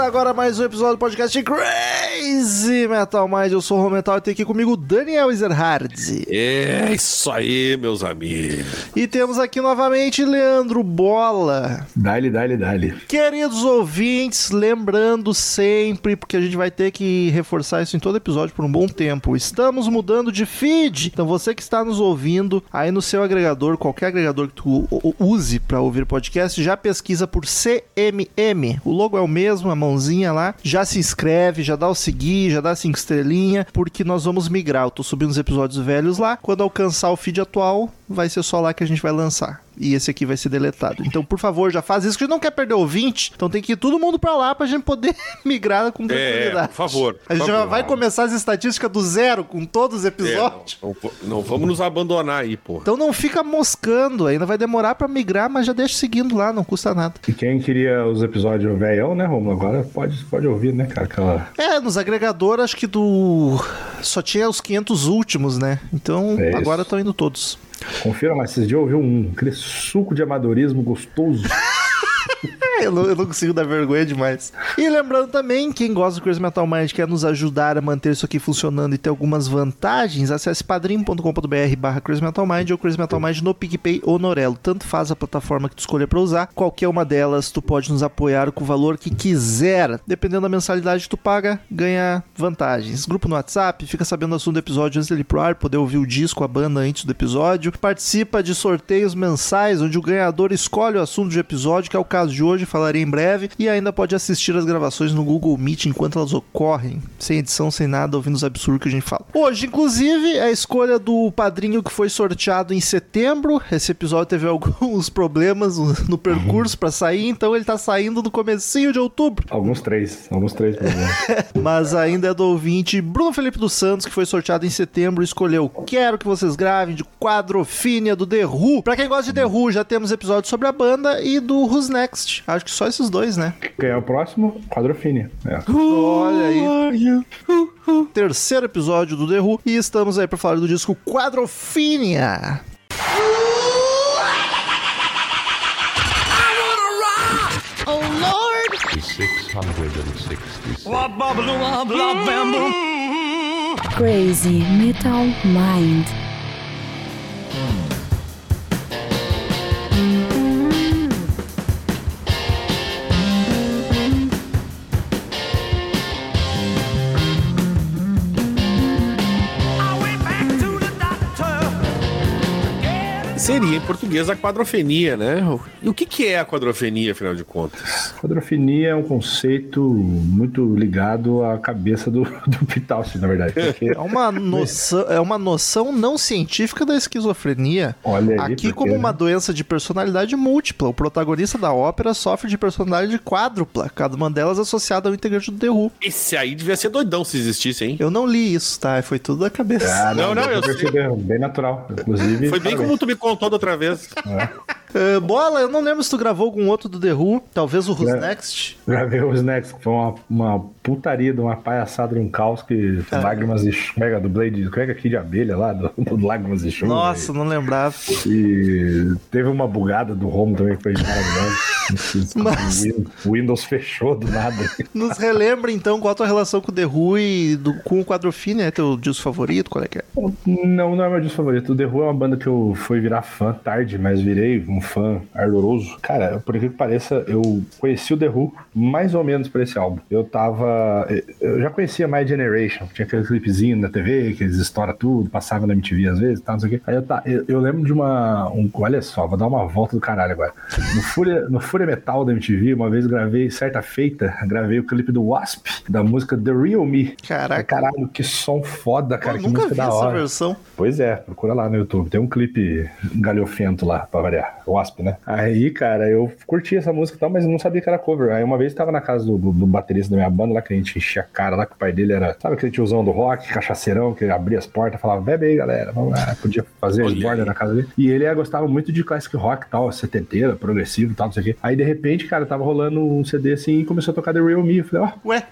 Agora mais um episódio do podcast Crazy Metal Mind. Eu sou o Rometal e tem aqui comigo o Daniel Ezerhard. É isso aí, meus amigos. E temos aqui novamente Leandro Bola. Dale, dale, dale. Queridos ouvintes, lembrando sempre, porque a gente vai ter que reforçar isso em todo episódio por um bom tempo. Estamos mudando de feed. Então você que está nos ouvindo aí no seu agregador, qualquer agregador que tu use para ouvir podcast, já pesquisa por CMM. O logo é o mesmo, a mãozinha lá. Já se inscreve, já dá o seguir, já dá cinco estrelinha, porque nós vamos migrar. Eu tô subindo os episódios velhos lá. Quando alcançar o feed atual, vai ser só lá que a gente vai lançar. E esse aqui vai ser deletado. Então, por favor, já faz isso, que a gente não quer perder ouvinte. Então tem que ir todo mundo pra lá pra gente poder migrar com É, tranquilidade. por favor. A gente por já favor. vai começar as estatísticas do zero com todos os É, episódios. não, não, não vamos nos abandonar aí, pô. Então não fica moscando, ainda vai demorar pra migrar, mas já deixa seguindo lá, não custa nada. E quem queria os episódios velhão, né, Romulo? Agora pode, pode ouvir, né, cara? Aquela... É, nos agregadores acho que do. Só tinha os 500 últimos, né? Então É agora estão indo todos. Confira, mas esses dias eu ouvi um, aquele suco de amadorismo gostoso. Eu não, eu não consigo dar vergonha demais. E lembrando também, quem gosta do Crazy Metal Mind quer nos ajudar a manter isso aqui funcionando e ter algumas vantagens, acesse padrim.com.br barra Crazy Metal Mind ou Crazy Metal Mind no PicPay ou no Orelo. Tanto faz a plataforma que tu escolher para usar. Qualquer uma delas, tu pode nos apoiar com o valor que quiser. Dependendo da mensalidade que tu paga, ganha vantagens. Grupo no WhatsApp, fica sabendo o assunto do episódio antes dele ir pro ar, poder ouvir o disco, a banda antes do episódio. Participa de sorteios mensais, onde o ganhador escolhe o assunto do episódio, que é o caso de hoje, falarei em breve. E ainda pode assistir as gravações no Google Meet enquanto elas ocorrem, sem edição, sem nada, ouvindo os absurdos que a gente fala. Hoje, inclusive, é a escolha do padrinho que foi sorteado em setembro. Esse episódio teve alguns problemas no percurso pra sair, então ele tá saindo no comecinho de outubro. Alguns três, alguns três problemas. Mas ainda é do ouvinte Bruno Felipe dos Santos, que foi sorteado em setembro escolheu Quero que vocês gravem de Quadrofínia do The Who. Pra quem gosta de The Who, já temos episódios sobre a banda e do Who's Next. Acho que só esses dois, né? Quem é o próximo? Quadrofínia. É. Olha aí. Terceiro episódio do The Who. E estamos aí pra falar do disco Quadrofínia. Oh Lord! 666. Crazy Metal Mind. Seria em português a quadrofenia, né? E o que, que é a quadrofenia, afinal de contas? Quadrofenia é um conceito muito ligado à cabeça do, do Pitalci, na verdade. Porque, É uma noção, é uma noção não científica da esquizofrenia. olha aí, Aqui, porque, como né? uma doença de personalidade múltipla, o protagonista da ópera sofre de personalidade quádrupla, cada uma delas associada ao integrante do The Who. Esse aí devia ser doidão se existisse, hein? Eu não li isso, tá? Foi tudo da cabeça. Ah, Não, não, deu eu perceber, bem natural. Inclusive, Foi bem parabéns. como tu me contou da outra vez. Ah, bola, eu não lembro se tu gravou algum outro do The Who, talvez o Who's É. Next. Gravei os Next, que foi uma, uma putaria, de uma palhaçada, de um caos que É. lágrimas de chumega do Blade, como é que é aqui de abelha lá, do, do lágrimas de chuva. Nossa, não lembrava. E teve uma bugada do home também que foi maravilhosa. Mas- O Win- O Windows fechou do nada. Nos relembra então qual a tua relação com o The Who e do- com o Quadrofine, é teu disco favorito? Qual é que é? Não, não é meu disco favorito. O The Who é uma banda que eu fui virar fã tarde, mas virei um fã ardoroso. Cara, por incrível que pareça, eu conheci o The Who mais ou menos por esse álbum. Eu tava. Eu já conhecia My Generation, tinha aquele clipezinho na TV, que eles estouram tudo, passava na MTV às vezes, tá, não sei o quê. Aí eu, tá, eu, eu lembro de uma. Um, olha só, vou dar uma volta do caralho agora. No Fúria, no, Fúria Metal da MTV, uma vez gravei, certa feita, gravei o clipe do Wasp, da música The Real Me. Caraca. Caralho, que som foda, cara, eu que nunca música vi da essa hora. versão. Pois é, procura lá no YouTube. Tem um clipe galhofento lá, pra variar. Wasp, né? Aí, cara, eu curti essa música e tal, mas não sabia que era cover. Aí uma vez tava na casa do, do, do baterista da minha banda lá, que a gente enchia a cara lá, que o pai dele era, sabe aquele tiozão do rock, cachaceirão, que abria as portas, falava, bebe aí, galera, vamos lá. Podia fazer Olha esborda aí. na casa dele. E ele eh, gostava muito de classic rock e tal, setenteira, progressivo e tal, não sei o quê. Aí, de repente, cara, tava rolando um CD assim e começou a tocar The Real Me. Eu falei, ó, Ué,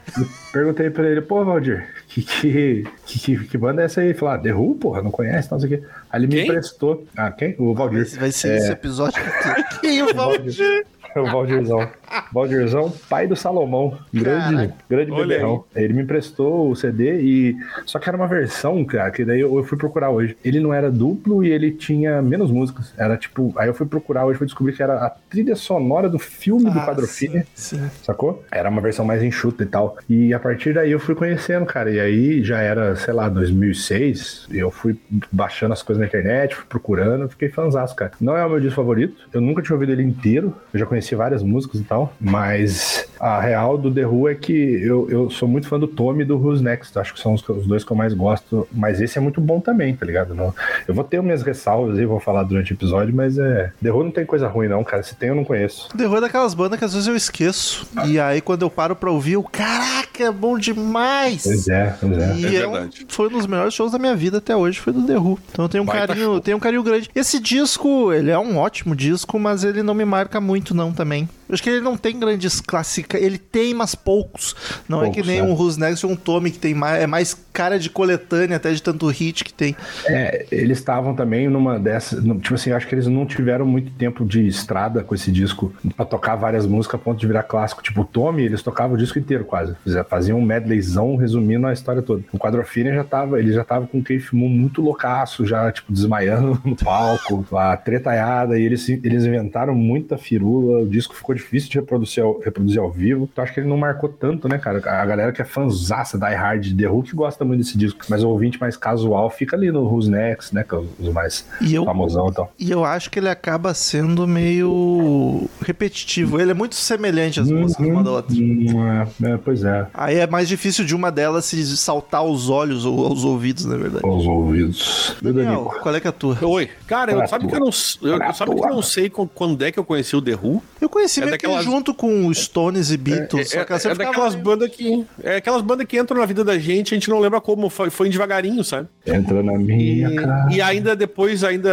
Perguntei pra ele, pô, Valdir, que, que, que, que, banda é essa aí? Falou, ah, The Who, porra, não conhece, não sei o quê. Aí ele me Quem? emprestou. Ah, quem? O Valdir. vai ser esse episódio que Quem o Valdir? O Valdirzão. Valdirzão, pai do Salomão. Grande, Caraca. grande beberrão. Ele me emprestou o CD e. Só que era uma versão, cara, que daí eu fui procurar hoje. Ele não era duplo e ele tinha menos músicas. Era tipo. Aí eu fui procurar hoje e fui descobrir que era a trilha sonora do filme do Ah, sim, sim. Sacou? Era uma versão mais enxuta e tal. E a partir daí eu fui conhecendo, cara. E aí já era, sei lá, 2006. E eu fui baixando as coisas na internet, fui procurando, fiquei fãzaço, cara. Não é o meu disco favorito. Eu nunca tinha ouvido ele inteiro. Eu já conheci várias músicas e tal. Mas a real do The Who é que eu, eu sou muito fã do Tommy e do Who's Next. Acho que são os, os dois que eu mais gosto. Mas esse é muito bom também, tá ligado? Não, eu vou ter minhas ressalvas aí, vou falar durante o episódio, mas é. The Who não tem coisa ruim, não, cara. Se tem, eu não conheço. O The Who é daquelas bandas que às vezes eu esqueço. E aí quando eu paro pra ouvir, eu, caraca, é bom demais. Pois é, pois é. E É é um- verdade. foi um dos melhores shows da minha vida até hoje, foi do The Who. Então eu tenho um carinho, tenho um carinho grande. Esse disco, ele é um ótimo disco, mas ele não me marca muito não também. Eu acho que ele não tem grandes clássicas, ele tem, mas poucos. Não é Poucos, que nem né? um Who's Next ou um Tommy que tem mais, é mais cara de coletânea até de tanto hit que tem. É, eles estavam também numa dessas. Tipo assim, acho que eles não tiveram muito tempo de estrada com esse disco pra tocar várias músicas a ponto de virar clássico. Tipo, o Tommy, eles tocavam o disco inteiro quase. Faziam um medleyzão resumindo a história toda. O Quadrofínia já tava, ele já tava com o Keith Moon muito loucaço, já, tipo, desmaiando no palco, a tretaiada, e eles, eles inventaram muita firula, o disco ficou difícil de reproduzir ao, reproduzir ao vivo. Então acho que ele não marcou tanto, né, cara? A galera que é fãzaça Die Hard de The Who que gosta muito desse disco, mas o ouvinte mais casual fica ali no Who's Next, né, que é os mais E eu, famosão e tal. e eu acho que ele acaba sendo meio repetitivo. Ele é muito semelhante às músicas uma da outra. Hum, é, é, pois é, Aí é mais difícil de uma delas se saltar aos olhos ou aos ouvidos, na verdade. os ouvidos. Daniel, qual é que é a tua? Oi. Cara, eu, Pra sabe tua. que eu não, eu, eu sabe que eu não sei quando é que eu conheci o The Who? Eu conheci É meio que daquelas- junto com os Stones e Beatles. É, só que ela é sempre daquelas ficava- bandas que. É aquelas bandas que entram na vida da gente, a gente não lembra como, foi, foi devagarinho, sabe? Entra na E, minha cara. e ainda depois, ainda.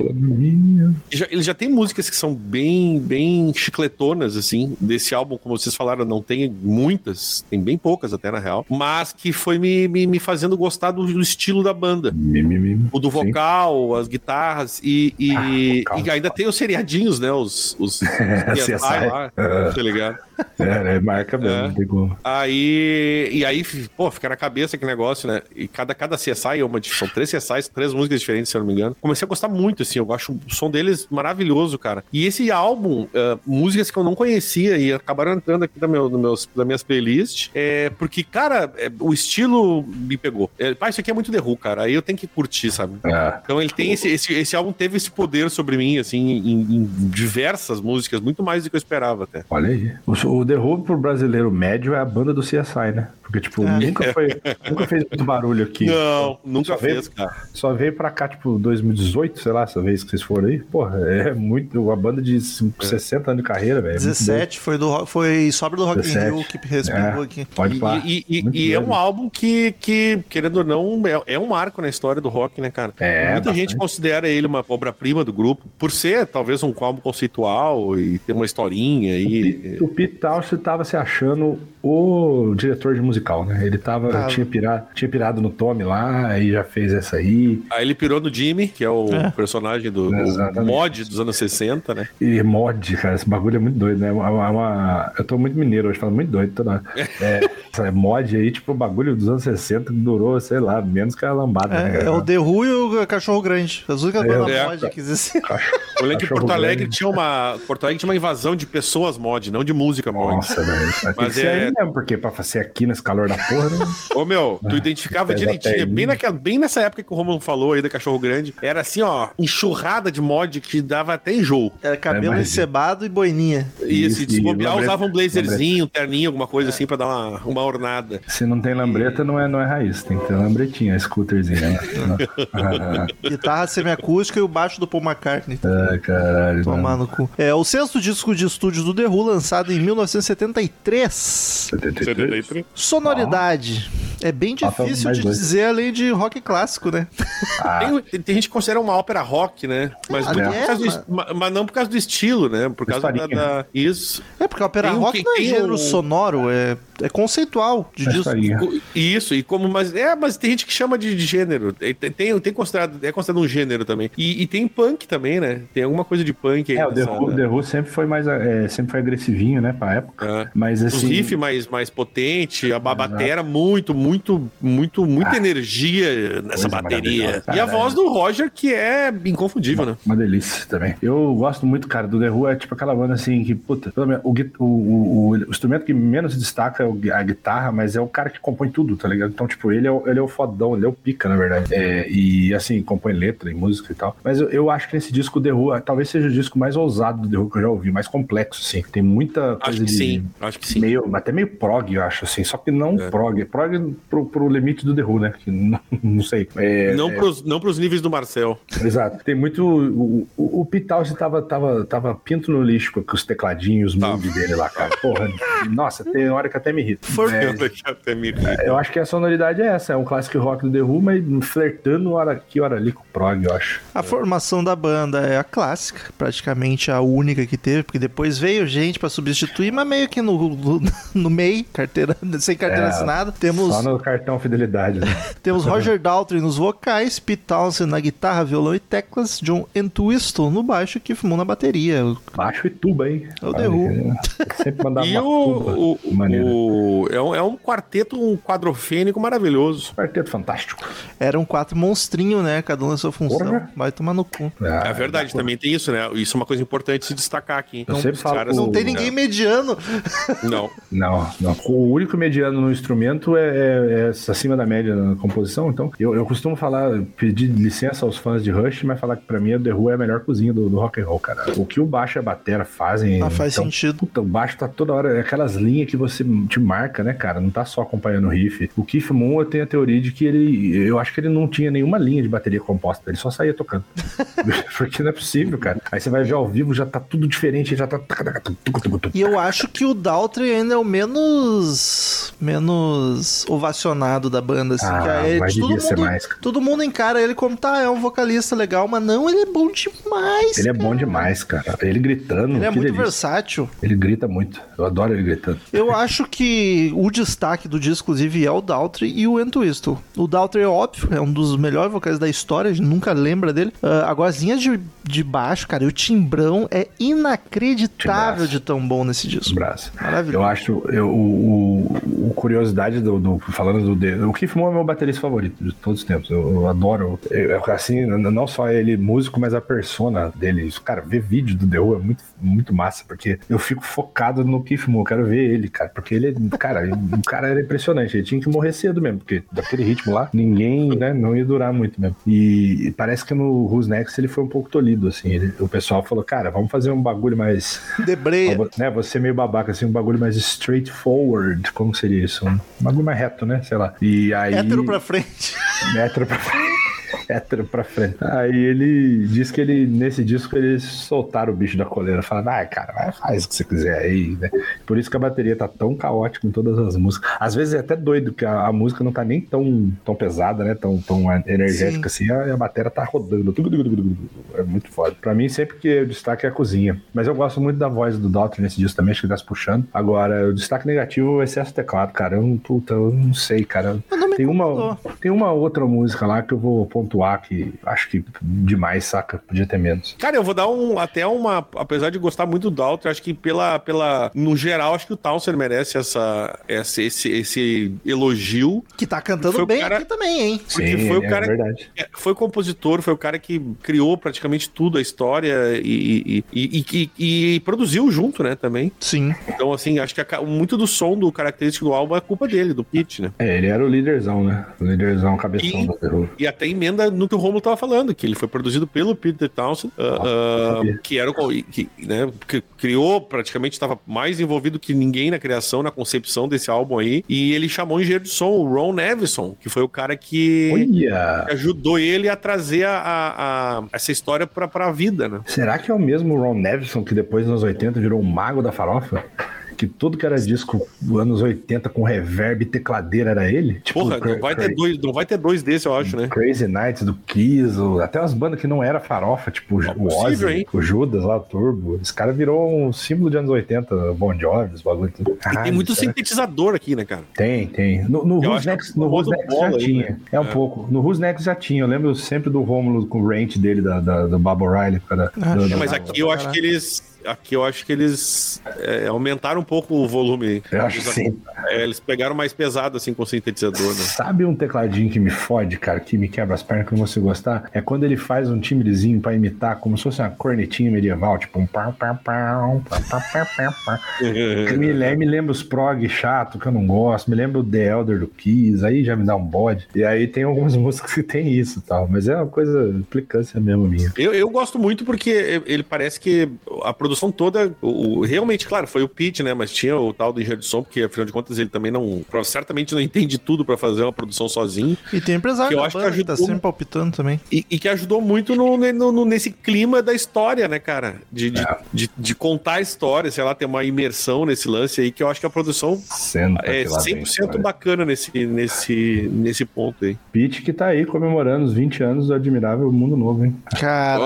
entra na minha. já- ele já tem músicas que são bem, bem chicletonas, assim. Desse álbum, como vocês falaram, não tem muitas, tem bem poucas até na real, mas que foi me, me, me fazendo gostar do, do estilo da banda. Mi, mi, mi. O do Sim. vocal, as guitarras e, e, Ah, vocal. e ainda tem os seriadinhos, né? Os, os, os CSI. Lá, tá ligado? É, é marca mesmo, É. Aí, e aí, pô, fica na cabeça que negócio, né? E cada, cada CSI é uma, são três CSIs, três músicas diferentes, se eu não me engano. Comecei a gostar muito, assim, eu acho o som deles maravilhoso, cara. E esse álbum, ah, músicas que eu não conhecia e acabaram entrando aqui na meu, no meus, das minhas playlists, é porque, cara, é, o estilo me pegou. É, isso aqui é muito The Who, cara. Aí eu tenho que curtir, sabe? É. Então ele tem esse, esse, esse álbum teve esse poder sobre mim, assim, em, em diversas músicas, muito mais do que eu esperava até. Olha aí. O, o The Who pro brasileiro médio é a banda do CSI, né? Porque, tipo, nunca, foi, nunca fez muito barulho aqui. Não, nunca Só veio- fez, cara. Só veio pra cá, tipo, 2018, sei lá, essa vez que vocês foram aí. Porra, é muito. Uma banda de 60 anos de carreira, velho. é muito 17, foi, do, foi sobra do Rock in 17. Rio que respingou É. aqui. Pode falar. E, e- e é um álbum que, que, querendo ou não, é, é um marco na história do rock, né, cara? É, Muita bastante. gente considera ele uma obra-prima do grupo, por ser talvez um álbum conceitual e ter uma historinha e. O Pete Townshend tava se achando o diretor de musical, né? Ele tava, Tava. Tinha, pirado, tinha pirado no Tommy lá, aí já fez essa aí. Aí ele pirou no Jimmy, que é o É. personagem do, Exatamente. mod dos anos 60, né? E mod, cara, esse bagulho é muito doido, né? É uma, é uma- eu tô muito mineiro hoje, falo muito doido toda hora. É, essa mod aí, tipo, o bagulho dos anos 60 que durou, sei lá, menos que a lambada, né? É, é cara? o The Who e o Cachorro Grande. As únicas É, bandas é. mod que existem. Cachorro- Eu lembro que Porto Alegre grande. tinha uma. Porto Alegre tinha uma invasão de pessoas mod, não de música mod. Nossa, velho. Mas é- aí mesmo, porque pra ser aqui nesse calor da porra, né? Ô meu, tu identificava direitinho. Bem, naquela, bem nessa época que o Romulo falou aí da Cachorro Grande. Era assim, ó, enxurrada de mod que dava até enjoo. Era cabelo imagina. encebado e boininha. E Isso, se desbobear, lambreta- usava um blazerzinho, um terninho, alguma coisa assim pra dar uma, uma ornada. Se não tem lambreta, não é, não é raiz. Tem que ter lambretinha, scooterzinho, né? ah, Guitarra semiacústica e o baixo do Paul McCartney. caralho. Tomar no cu. É o sexto disco de estúdio do The Who, lançado em 1973. 73. Sonoridade. É bem Falta difícil de dois. dizer além de rock clássico, né? Ah, Tem, tem- tem gente que considera uma ópera rock, né? Mas, Ah, não é, por causa do mas- mas não por causa do estilo, né? Por causa da, da- Isso. É porque a ópera Tem rock que- não é gênero o- sonoro, é, é conceitual de disco. Isso, e como, mas é, mas tem gente que chama de, de gênero. Tem, tem, tem considerado, é considerado um gênero também. E, e tem punk também, né? Tem alguma coisa de punk aí. É, o The nessa- Who, The Who sempre foi mais é, sempre foi agressivinho, né, pra época. É. Mas Os assim. riff mais, mais potente, a batera muito, muito, muito, muita energia nessa Ah. Bateria. E a voz do Roger, que é inconfundível, né? Uma delícia também. Eu gosto muito, cara, do The Who. É tipo aquela banda assim que, puta, pelo menos, o, o, o, o- instrumento que menos se destaca é a guitarra, mas é o cara que compõe tudo, tá ligado? Então, tipo, ele é o, ele é o fodão, ele é o pica, na verdade. É, e assim, compõe letra e música e tal. Mas eu, eu acho que nesse disco, o The Who, ah, talvez seja o disco mais ousado do The Who que eu já ouvi, mais complexo, assim. Tem muita coisa Acho que de. sim, acho que sim. Meio, até meio prog, eu acho, assim. Só que não É. prog. Prog pro, pro limite do The Who, né? Que não, não sei. É, Não, é, pros, não pros níveis do Marcel. Exato. Tem muito. O, o, o tava, tava, tava pinto no lixo com os tecladinhos, os moves dele lá, cara. Porra. Nossa, tem hora que até me irrita. For- É, Até me ri. eu acho que a sonoridade é essa, é um clássico rock do The Who, mas flertando hora aqui, hora ali com o prog, eu acho. A formação da banda é a clássica, praticamente a única que teve, porque depois veio gente pra substituir, mas meio que no, no, no meio, carteira, sem carteira É, assinada. Temos, Só no cartão fidelidade. Né? temos Roger Daltrey nos vocais, Pete Townsend na guitarra, violão e teclas, John Entwistle no baixo e Keith Moon na bateria. Baixo e tuba, hein? É o The Who. Sempre mandava E uma tuba o, o, o- é, um, é um quarteto, um quadrofênico maravilhoso. Quarteto fantástico. Eram quatro monstrinhos, né? Cada um na sua função. Porra. Vai tomar no cu. É verdade, também tem isso, né? Isso é uma coisa importante se destacar aqui. Eu sempre Os falo caras- Não O- tem ninguém mediano. Não. Não, não. O único mediano no instrumento é, é- é acima da média na composição. Então, eu, eu costumo falar, pedir licença aos fãs de Rush, mas falar que pra mim o The Who é a melhor cozinha do, do rock and roll, cara. O que o baixo e a batera fazem. Ah, faz então, sentido. Puta, o baixo tá toda hora. É aquelas linhas que você te marca, né, cara? Não tá só acompanhando o riff. O Keith Moon, eu tenho a teoria de que ele. Eu acho que ele não tinha nenhuma linha de bateria composta. Ele só saía tocando. Porque não é possível, cara. Aí você vai ver ao vivo, já tá tudo diferente, já tá. E eu acho que o Daltrey ainda é o menos menos ovacionado da banda, assim. Ah, que é- mas todo, devia ser mundo, mais, todo mundo encara ele como, tá, é um vocalista legal, mas não, ele é bom demais. Ele é cara. bom demais, cara. Ele gritando. Ele é muito delícia. versátil. Ele grita muito. Eu adoro ele gritando. Eu acho que o destaque do disco, inclusive, é o Daltrey e o Entwistle. O Daltrey é óbvio, é um dos melhores vocais da história, a gente nunca lembra dele. Ah, agora, as linhas de, de baixo, cara, e o timbrão é inacreditável Timbraço. de tão bom nesse disco. Braço. Maravilhoso. Eu acho, eu, o, o- o curiosidade do, do- falando do o Keith Moon é meu baterista favorito de todos os tempos. Eu, eu adoro, eu- assim, não só ele músico, mas a persona dele. Cara, ver vídeo do The Who é muito, muito massa, porque eu fico focado no Keith Moon, eu quero ver ele, cara, porque ele, cara, ele- o cara era impressionante. Ele tinha que morrer cedo mesmo, porque daquele ritmo lá, ninguém, né, não ia durar muito mesmo. E, e parece que no Who's Next ele foi um pouco tolhido, assim. Ele- o pessoal falou, cara, vamos fazer um bagulho mais Debreia. Ó, né, você meio babaca, assim, um bagulho mais straightforward. Como seria isso? Um bagulho mais reto, né? Sei lá. E aí. Hétero pra frente. Hétero pra frente. Hétero pra frente. Aí ele diz que ele, nesse disco, eles soltaram o bicho da coleira, falando, ah, cara, vai, faz o que você quiser aí, né? Por isso que a bateria tá tão caótica em todas as músicas. Às vezes é até doido, que a, a música não tá nem tão, tão pesada, né? Tão, tão energética assim, a, a bateria tá rodando. É muito foda. Pra mim, sempre que o destaque é a cozinha. Mas eu gosto muito da voz do Doutor nesse disco também, acho que ele tá se puxando. Agora, o destaque negativo é o excesso de teclado, cara. Eu, puta, eu não sei, cara. Tem uma, tem uma outra música lá que eu vou pontuar que acho que demais, saca? Podia ter menos. Cara, eu vou dar um até uma. Apesar de gostar muito do Dalton, acho que pela. pela no geral, acho que o Townsend merece essa, essa, esse, esse elogio. Que tá cantando bem cara- aqui também, hein? Porque foi o é cara- verdade. É, Foi compositor, foi o cara que criou praticamente tudo, a história e, e, e, e- e- e produziu junto, né, também. Sim. Então, assim, acho que a muito do som, do característico do álbum é culpa dele, do Pete, né? É, ele era o líderzão, né? O líderzão cabeção E- do terror. E até emenda no que o Romulo tava falando, que ele foi produzido pelo Peter Townsend, ah, sabia. que era o que, né, que criou, praticamente estava mais envolvido que ninguém na criação, na concepção desse álbum aí. E ele chamou o engenheiro de som, o Ron Nevison, que foi o cara que que ajudou ele a trazer a, a- a- essa história pra, pra vida, né? Será que é o mesmo Ron Nevison que depois, nos 80, virou o mago da farofa? Que tudo que era disco dos anos 80 com reverb e tecladeira era ele? Tipo, Porra, não vai, ter dois, não vai ter dois desses, eu acho, né? Crazy Nights do Kiss, até umas bandas que não era farofa, tipo o possível, Ozzy, hein? o Judas lá, o Turbo. Esse cara virou um símbolo de anos 80, o Bon Jovi, os bagulho. tudo. E Caralho, tem muito será que- sintetizador aqui, né, cara? Tem, tem. No, no Who's acho Next, no Who's Next já aí, tinha. né? É um É. pouco. No Who's Next já tinha. Eu lembro sempre do Rômulo com o rant dele da, da, do Bob O'Reilly. Ah, do- É, do- mas aqui eu acho que eles. Aqui eu acho que eles é, aumentaram um pouco o volume. Eu acho que sim. É, eles pegaram mais pesado, assim, com o sintetizador, né? Sabe um tecladinho que me fode, cara, que me quebra as pernas, que eu não consigo gostar? É quando ele faz um timbrezinho pra imitar, como se fosse uma cornetinha medieval, tipo um pau, pau, pau, pau, pau. Que me, lembra, me lembra os prog chato que eu não gosto, me lembra o The Elder do Kiss, aí já me dá um bode. E aí tem algumas músicas que tem isso e tal, mas é uma coisa, implicância mesmo minha. Eu, eu gosto muito porque ele parece que a produção toda, o, o- realmente, claro, foi o Pete, né? Mas tinha o tal do engenheiro de som, porque afinal de contas ele também não, certamente não entende tudo pra fazer uma produção sozinho. E tem empresário Que eu acho que banda que, tá ajudou- sempre palpitando também. E, e que ajudou muito no, no- no- nesse clima da história, né, cara? De, de, É. de- de contar a história, sei lá, ter uma imersão nesse lance aí, que eu acho que a produção Senta é que lá vem 100% história. bacana nesse, nesse, nesse ponto aí. Pete que tá aí comemorando os 20 anos do Admirável Mundo Novo, hein? Caraca,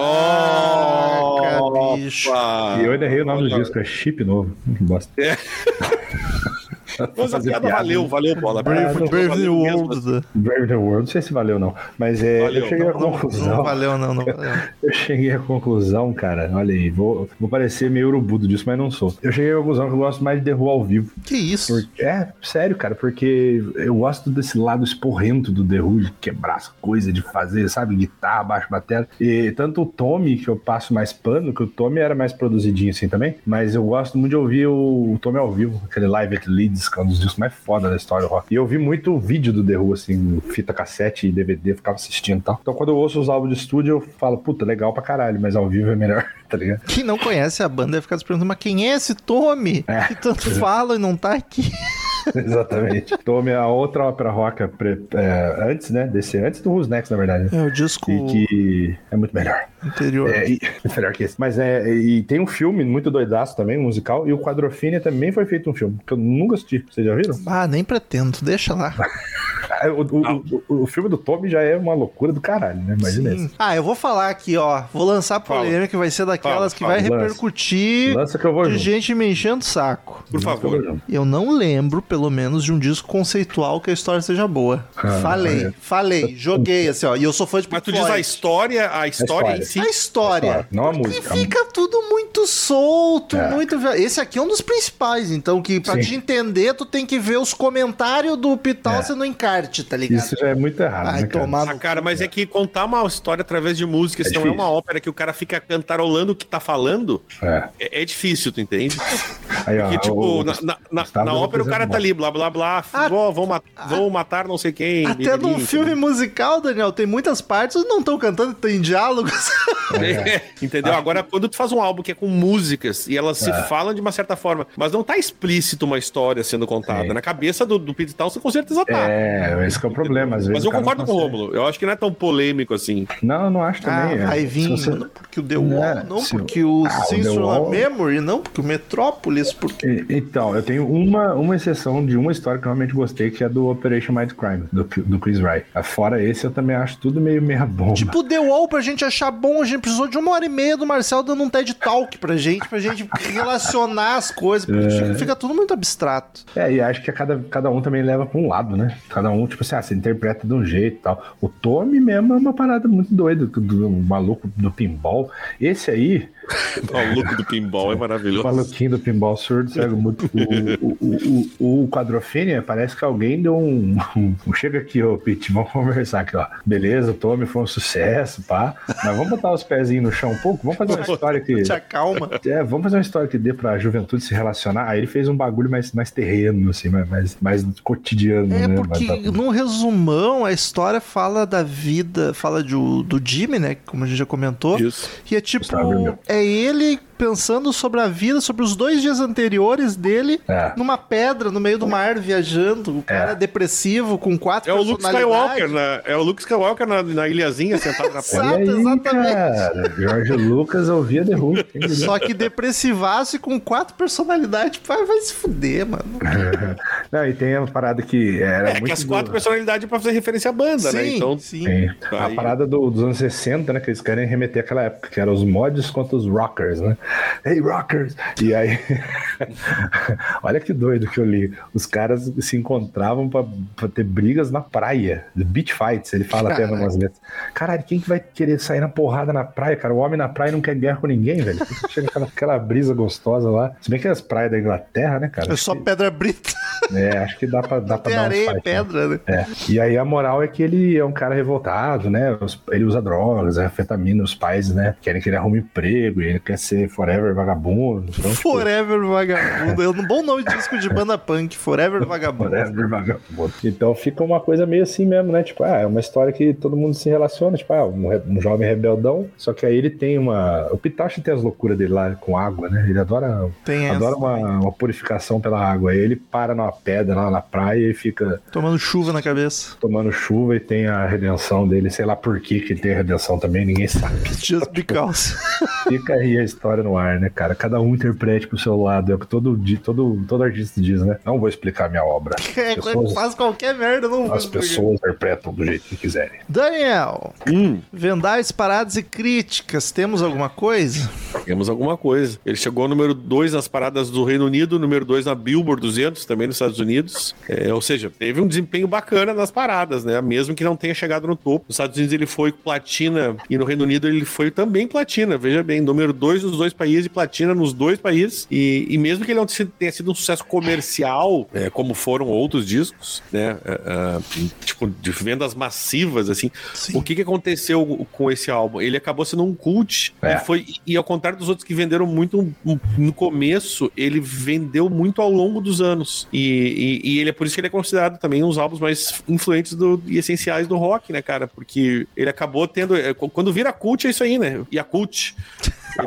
Opa! E eu ainda errei o nome do disco, é Chip Novo. Que Bosta. É. Mas a piada piada. valeu, valeu, bola. Brave, Brave New. World. Brave the World, não sei se valeu não, mas é, Valeu. eu cheguei à Não, não, conclusão. não valeu, não, não valeu. Eu cheguei à conclusão, cara. Olha aí, vou, vou parecer meio urubudo disso, mas não sou. Eu cheguei à conclusão que eu gosto mais de The Who ao vivo. Que isso? Por- é, sério, cara, porque eu gosto desse lado esporrento do The Who, de quebrar as coisas, de fazer, sabe, guitarra, baixo, bateria. E tanto o Tommy, que eu passo mais pano, que o Tommy era mais produzidinho assim também, mas eu gosto muito de ouvir o, o Tommy ao vivo, aquele Live at Leeds, que é um dos discos mais foda da história do rock. E eu vi muito vídeo do The Who, assim, fita cassete e DVD, ficava assistindo e tal. Então quando eu ouço os álbuns de estúdio, eu falo, puta, legal pra caralho, mas ao vivo é melhor, tá ligado? Quem não conhece a banda deve ficar se perguntando, mas quem é esse Tommy? É. Que tanto fala e não tá aqui. Exatamente. Tommy, a outra ópera rock pre- é, antes, né, desse, antes do Who's Next, na verdade. É o disco E que é muito melhor. Anterior. É, e- melhor que esse. Mas é, e tem um filme muito doidaço também, um musical, e o Quadrofínia também foi feito um filme, que eu nunca assisti. Vocês já viram? Ah, nem pretendo, deixa lá. Ah, O, o, o, o filme do Tommy já é uma loucura do caralho, né? Imagina Sim. isso. Ah, eu vou falar aqui, ó. Vou lançar a polêmica, vai ser daquelas Fala, que vai fala, lança. repercutir Lança que eu vou de junto. gente me enchendo o saco. Por favor. Eu não lembro, pelo menos, de um disco conceitual que a história seja boa. Ah, falei, é. falei, joguei assim, ó. E eu sou fã de Mas tu diz a história, a história em história. Si. A história. Não a Porque música. fica tudo muito solto, É. muito. Esse aqui é um dos principais, então, que pra Sim. te entender, tu tem que ver os comentários do Pitalça no encarte, tá ligado? Isso já é muito errado, Vai né, cara? tomar Ah, cara, mas é que contar uma história através de música, se não é uma ópera que o cara fica cantarolando o que tá falando, É. é, é difícil, tu entende? Aí, ó, Porque, tipo, o- na, na, na- já ópera o cara tá ali, blá, blá, blá, Ah, vou, vou, ma- vou matar não sei quem. Até num filme musical, Daniel, tem muitas partes não estão cantando, tem diálogos. É, entendeu? Agora, quando tu faz um álbum que é com músicas e elas se É. falam de uma certa forma, mas não tá explícito uma história sendo contada. Sim. Na cabeça do, do Pete Townsend com certeza tá. É, esse que é o problema. Às vezes Mas eu concordo não com o. Rômulo. Eu acho que não é tão polêmico assim. Não, eu não acho Ah, também. é. vai vir, você- não porque o The Wall, É, não se o- porque o Ah, Wall- Memory, não porque o Metrópolis. Mas por quê? E- Então, eu tenho uma, uma exceção de uma história que eu realmente gostei, que é do Operation Mindcrime, do, do Chris Wright. Fora esse, eu também acho tudo meio meia bomba. Tipo, The Wall, pra gente achar bom, a gente precisou de uma hora e meia do Marcel dando um TED Talk pra gente, pra gente relacionar as coisas, porque fica- fica tudo muito abstrato. É, e acho que a cada, cada um também leva pra um lado, né? Cada um, tipo assim, ah, você interpreta de um jeito e tal. O Tommy mesmo é uma parada muito doida, do, do maluco do pinball. Esse aí, O look do pinball é o maravilhoso. maluquinho do pinball surdo, cego muito. O, o, o, o, o Quadrofênia parece que alguém deu um, Chega aqui, ô Pete, vamos conversar aqui, ó. Beleza, o Tommy foi um sucesso, pá. Mas vamos botar os pezinhos no chão um pouco, vamos fazer uma história que. Te acalma. É, vamos fazer uma história que dê pra juventude se relacionar. Aí ele fez um bagulho mais, mais terreno, assim, mais, mais, cotidiano, É né? porque Mas tá- no resumão a história fala da vida, fala de, o- do Jimmy, né? Como a gente já comentou. Isso. E é tipo. É ele pensando sobre a vida, sobre os dois dias anteriores dele, É. numa pedra, no meio do mar, viajando. O cara É. depressivo, com quatro É o Luke personalidades. Skywalker, né? É o Luke Skywalker na, na ilhazinha sentado na aí, exatamente. cara. Jorge Lucas ouvia The quem diria? Só que depressivaço e com quatro personalidades. Vai, vai se fuder, mano. Não, e tem uma parada que era É muito. que as do- quatro personalidades pra fazer referência à banda, né? Sim, Então, sim. Sim. A parada do- dos anos 60, né? Que eles querem remeter àquela época, que eram os mods contra os rockers, né? Hey, rockers! E aí. Olha que doido que eu li. Os caras se encontravam pra, pra ter brigas na praia. Beach fights, ele fala até Caralho. umas letras. Caralho, quem que vai querer sair na porrada na praia, cara? O homem na praia não quer guerra com ninguém, velho. Chega aquela, aquela brisa gostosa lá. Se bem que as praias da Inglaterra, né, cara? É só pedra brita. É, acho que dá pra, dá pra dar areia, fight, né? pedra, né? É. E aí a moral é que ele é um cara revoltado, né? Ele usa drogas, afetamina, os pais, né? Querem que ele arrume emprego, e ele quer ser forever vagabundo. Então, tipo, Forever Vagabundo. É um bom nome de disco de banda punk. Forever Vagabundo. Forever vagabundo. Então fica uma coisa meio assim mesmo, né? Tipo, ah, é uma história que todo mundo se relaciona. Tipo, ah, um, um jovem rebeldão. Só que aí ele tem uma. O Pitachi tem as loucuras dele lá com água, né? Ele adora, Tem essa. adora uma, uma purificação pela água. Aí ele para numa pedra lá na praia e fica Tomando chuva na cabeça. tomando chuva e tem a redenção dele. Sei lá por que, que ele tem a redenção também, ninguém sabe. Just because. Fica aí a história no ar, né, cara? Cada um interprete pro seu lado. É o que todo, todo, todo artista diz, né? Não vou explicar minha obra. É, As pessoas, faz qualquer merda, não vou as pessoas interpretam do jeito que quiserem. Daniel, hum, vendais, paradas e críticas. Temos alguma coisa? temos alguma coisa. Ele chegou ao número 2 nas paradas do Reino Unido, número 2 na Billboard 200, também nos Estados Unidos. É, ou seja, teve um desempenho bacana nas paradas, né? Mesmo que não tenha chegado no topo. Nos Estados Unidos ele foi platina e no Reino Unido ele foi também platina. Veja bem, número 2 nos dois países e platina nos dois países. E, e mesmo que ele não tenha sido um sucesso comercial, é, como foram outros discos, né? é, tipo, de vendas massivas, assim. Sim. O que, que aconteceu com esse álbum? Ele acabou sendo um cult É. e foi e ao contrário dos outros que venderam muito no começo, ele vendeu muito ao longo dos anos e, e- e ele é por isso que ele é considerado também um dos álbuns mais influentes do- e essenciais do rock, né, cara? Porque ele acabou tendo é, quando vira cult é isso aí, né? E a cult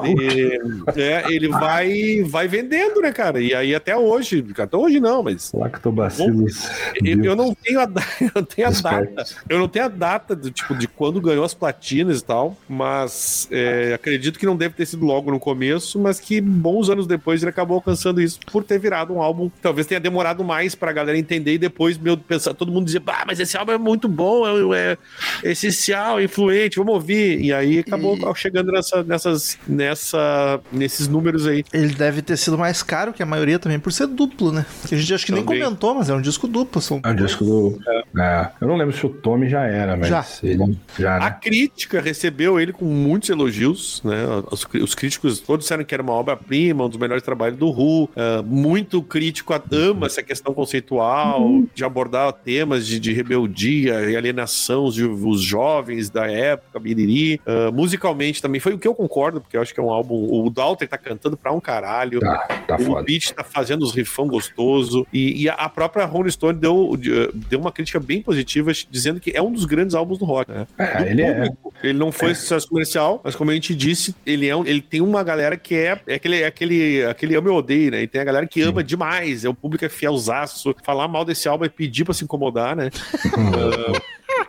ele, é, ele vai vai vendendo, né, cara? E aí até hoje, até hoje não, mas Lactobacilos. eu, eu não tenho a, eu não tenho a data. Eu não tenho a data do tipo de quando ganhou as platinas e tal, mas é, acredito que não deve ter sido logo no começo, mas que bons anos depois ele acabou alcançando isso por ter virado um álbum. que Talvez tenha demorado mais pra galera entender e depois meu pensar, todo mundo dizer, bah, mas esse álbum é muito bom, é, é essencial, é influente, vamos ouvir. E aí acabou E- chegando nessa, nessas, nessa, nesses números aí. Ele deve ter sido mais caro que a maioria também, por ser duplo, né? Que a gente acho que nem Também. comentou, mas é um disco duplo. São É um disco do. É, eu não lembro se o Tommy já era, mas Já. ele já, A né? crítica recebeu ele com muitos elogios, né? Os, os críticos todos disseram que era uma obra-prima, um dos melhores trabalhos do Who. Ah, muito crítico ama essa questão conceitual de abordar temas de, de rebeldia e alienação os, os jovens da época, biriri. Ah, musicalmente também foi o que eu concordo, porque eu acho que é um álbum. O Dalton tá cantando pra um caralho. Tá, tá O foda. Beat tá fazendo os rifão gostoso. E, e a própria Rolling Stone deu, deu uma crítica bem positiva, dizendo que é um dos grandes álbuns do rock. Né? É, Do ele é. público. Ele não foi sucesso comercial, mas como a gente disse, ele, é um- ele tem uma galera que é, é aquele, é aquele, aquele ama e odeia, né? E tem a galera que ama demais. É o público é fielzaço. Falar mal desse álbum é pedir pra se incomodar, né? Ah,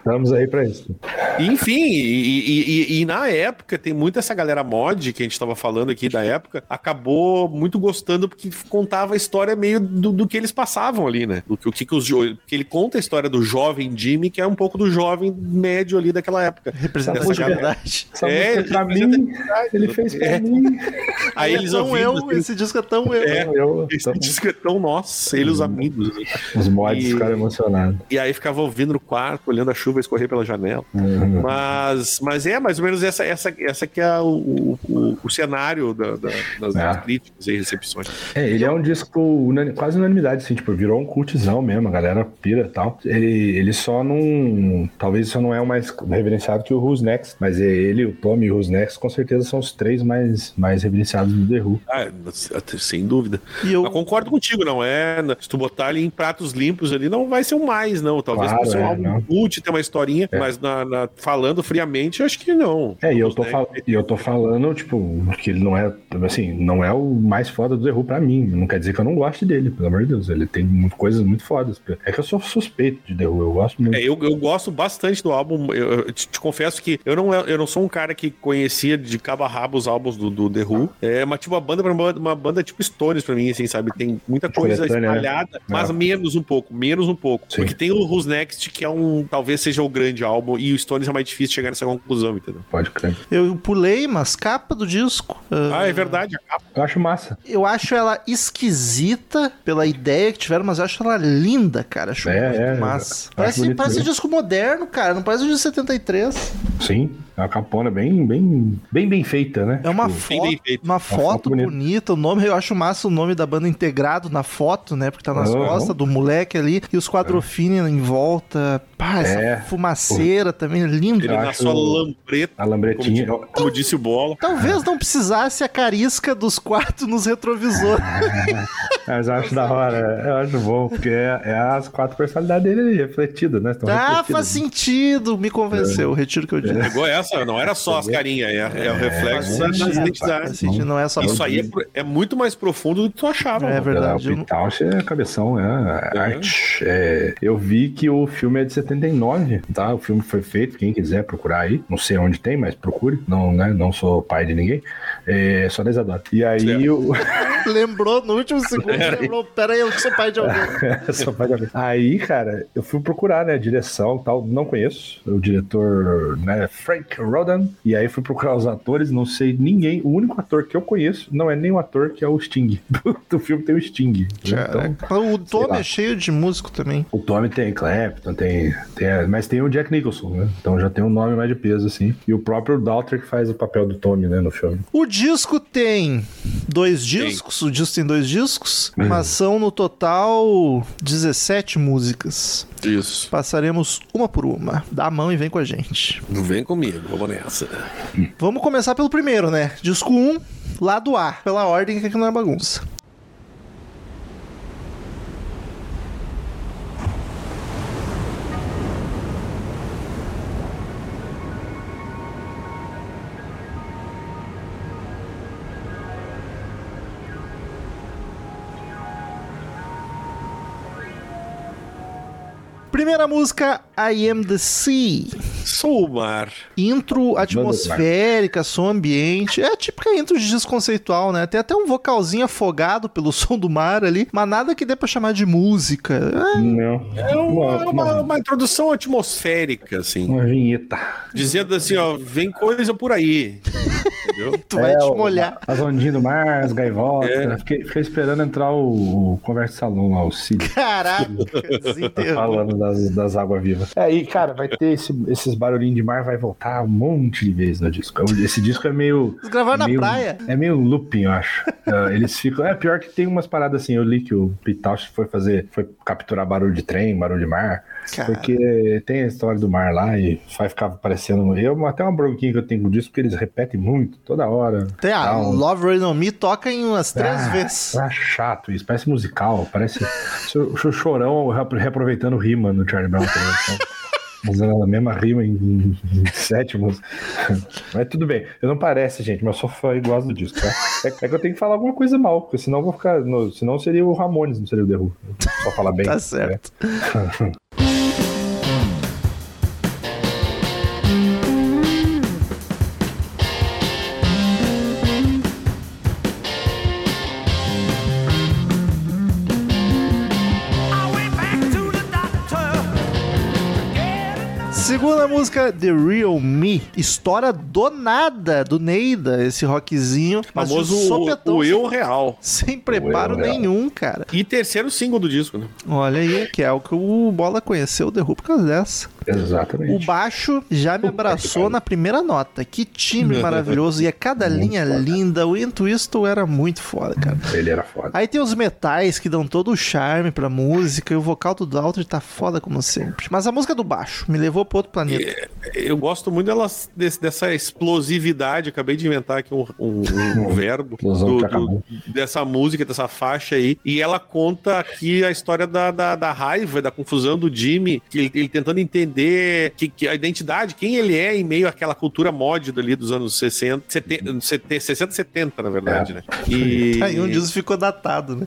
Estamos aí pra isso. Enfim, e, e- e- e na época, tem muita essa galera mod que a gente tava falando aqui da época, acabou muito gostando porque contava a história meio do, do que eles passavam ali, né? Do que, o que, que os jo- que ele conta a história do jovem Jimmy, que é um pouco do jovem médio ali daquela época. Representante Essa galera. verdade. Essa É, é pra ele mim, ele fez pra É. mim. Aí É eles tão ouvindo, eu, assim, esse disco é tão eu. É. Eu, esse tamo- disco é tão nosso, ele e os amigos. assim. Os mods E- ficaram emocionados. E aí ficava ouvindo no quarto, olhando a chuva escorrer pela janela. Uhum. Mas, mas é mais ou menos essa, essa, essa que é o, o, o cenário da- da- das É. críticas e recepções. É, ele é um disco unani- quase unanimidade, assim, tipo, virou um cultzão mesmo, a galera pira e tal. Ele, ele só não. Talvez só não é o mais reverenciado que o Who's Next, mas é ele, o Tommy e o Who's Next, com certeza são os três mais, mais reverenciados do The Who. Ah, sem dúvida. E eu, Eu concordo contigo, não é? Se tu botar ele em pratos limpos ali, não vai ser um mais, não. Talvez Claro, ser um é, álbum não. cult, ter uma historinha, É. mas na, na- falando friamente, acho que não. É, e eu tô, fal- e eu tô falando, tipo, que ele não é, assim, não é o mais foda do The Who pra mim. Não quer dizer que eu não goste dele, pelo amor de Deus. Ele tem coisas muito fodas. É que eu sou suspeito de The Who, eu gosto muito. É, eu, eu gosto bastante do álbum. Eu, eu te, te confesso que eu não, eu não sou um cara que conhecia de cabo a rabo os álbuns do, do The Who. É uma, tipo, uma banda, uma, uma banda tipo Stones pra mim, assim, sabe? Tem muita coisa Coletânea, né? espalhada, mas É. menos um pouco, menos um pouco. Sim. Porque tem o Who's Next, que é um, talvez seja o grande álbum, e o Stones é mais difícil chegar nessa conclusão, entendeu? Pode crer. eu pulei umas capas do disco. Ah, Ah, é verdade, a capa. Eu acho massa. Eu acho ela esquisita pela ideia que tiveram, mas eu acho ela linda, cara. Acho É, muito é, massa. acho Parece, parece mesmo. disco moderno, cara. Não parece um de 73. Sim, é uma capona bem, bem, bem, bem feita, né? É uma Tipo, bem foto, bem feito. uma foto foto bonita. bonita. O nome, eu acho massa o nome da banda integrado na foto, né? Porque tá nas Aham. costas do moleque ali. E os quadrofini em volta. Pá, essa É. fumaceira também, lindo. Ele na sua lambreta, a como, lambretinha. di- como disse o Bola. Talvez não precisasse a carisca dos quatro nos retrovisores. Mas eu acho da hora, eu acho bom, porque é, é as quatro personalidades dele ali, refletidas, né? Estão ah, refletidas. faz sentido. Me convenceu. Retiro o que eu disse. Pegou essa? Não era só as carinhas, é, é o reflexo da Faz sentido, identidade. faz sentido, Não é só Isso aí é, é muito mais profundo do que tu achava. É verdade. É, o Pitauch é cabeção, é, é arte. É, eu vi que o filme é de 79, tá? O filme foi feito, quem quiser procurar aí. Não sei onde tem, mas procure. Não, né? Não sou pai de ninguém. É só da Isadora. E aí o. Lembrou no último segundo, lembrou, pera aí, eu sou pai de alguém. Só pode haver. Aí, cara, eu fui procurar, né, direção e tal, não conheço o diretor, né, Frank Rodan, e aí fui procurar os atores, não sei ninguém, o único ator que eu conheço não é nem o ator que é o Sting. do filme tem o Sting. né? Então, o Tommy é cheio de músico também. o Tommy tem Clapton, tem, tem, mas tem o Jack Nicholson, né? Então já tem um nome mais de peso, assim. E o próprio Dalter que faz o papel do Tommy, né, no filme. O disco tem dois discos, o disco tem dois discos, mas são no total 17 músicas. Isso. Passaremos uma por uma. Dá a mão e vem com a gente. Vem comigo, vamos nessa. Vamos começar pelo primeiro, né? Disco 1, lado A, pela ordem que aqui não é bagunça. Primeira música, I Am the Sea. Sou o mar. Intro atmosférica, som ambiente. É a típica intro de desconceitual, né? Tem até um vocalzinho afogado pelo som do mar ali, mas nada que dê pra chamar de música. É, Não. É uma, Uma- uma, uma- introdução atmosférica, assim. Uma vinheta. Dizendo assim, ó, vem coisa por aí. Entendeu? tu vai É, te o- molhar. As ondinhas do mar, as gaivotas. É. Fiquei, fiquei esperando entrar o, o Conversa Salão lá, o Cid. Caraca, desenterrou. Falando das, das águas vivas. É, e cara, vai ter esse- esses barulhinhos de mar, vai voltar um monte de vezes no disco. Esse disco é meio. Eles gravaram na meio- praia. É meio looping, eu acho. Ah, eles ficam. É pior que tem umas paradas assim. Eu li que o Pitauch foi fazer. Foi capturar barulho de trem, barulho de mar. Cara. Porque tem a história do mar lá e vai ficar parecendo. Eu, até uma bronquinha que eu tenho com o disco, porque eles repetem muito, toda hora. Tem a Tal. Love Rain On Me toca em umas três Ah, vezes. Ah, chato isso, parece musical, parece o chorão reaproveitando rima no Charlie Brown. ligado? Usando a mesma rima em, em, músicas. Mas tudo bem, eu não parece, gente, mas eu sou fã e gosto do disco, tá? É, é que eu tenho que falar alguma coisa mal, porque senão eu vou ficar. No, senão seria o Ramones, não seria o The Who. Só falar bem. Tá né? Bu Segunda música, The Real Me. História do nada, do Neida, esse rockzinho. Famoso o, sopetão, o eu real. Sem preparo O eu real. nenhum, cara. E terceiro single do disco, né? Olha aí, que é o que o Bola conheceu o The Who por causa dessa. O Exatamente. baixo já me abraçou na primeira nota. Que timbre maravilhoso. E a cada linha foda. linda. O Entwistle era muito foda, cara. Ele era foda. Aí tem os metais que dão todo o charme pra música. E o vocal do Daltrey tá foda como sempre. Mas a música do baixo me levou pro outro planeta. Eu gosto muito delas, desse- dessa explosividade. Acabei de inventar aqui um, um- um verbo do- do- dessa música, dessa faixa aí. E ela conta aqui a história da, da, da raiva, da confusão do Jimmy, que ele, ele tentando entender que, que a identidade, quem ele é em meio àquela cultura mod ali dos anos 60, 70, 70 60, 70, na verdade, É. né? E, Aí um disso ficou datado, né?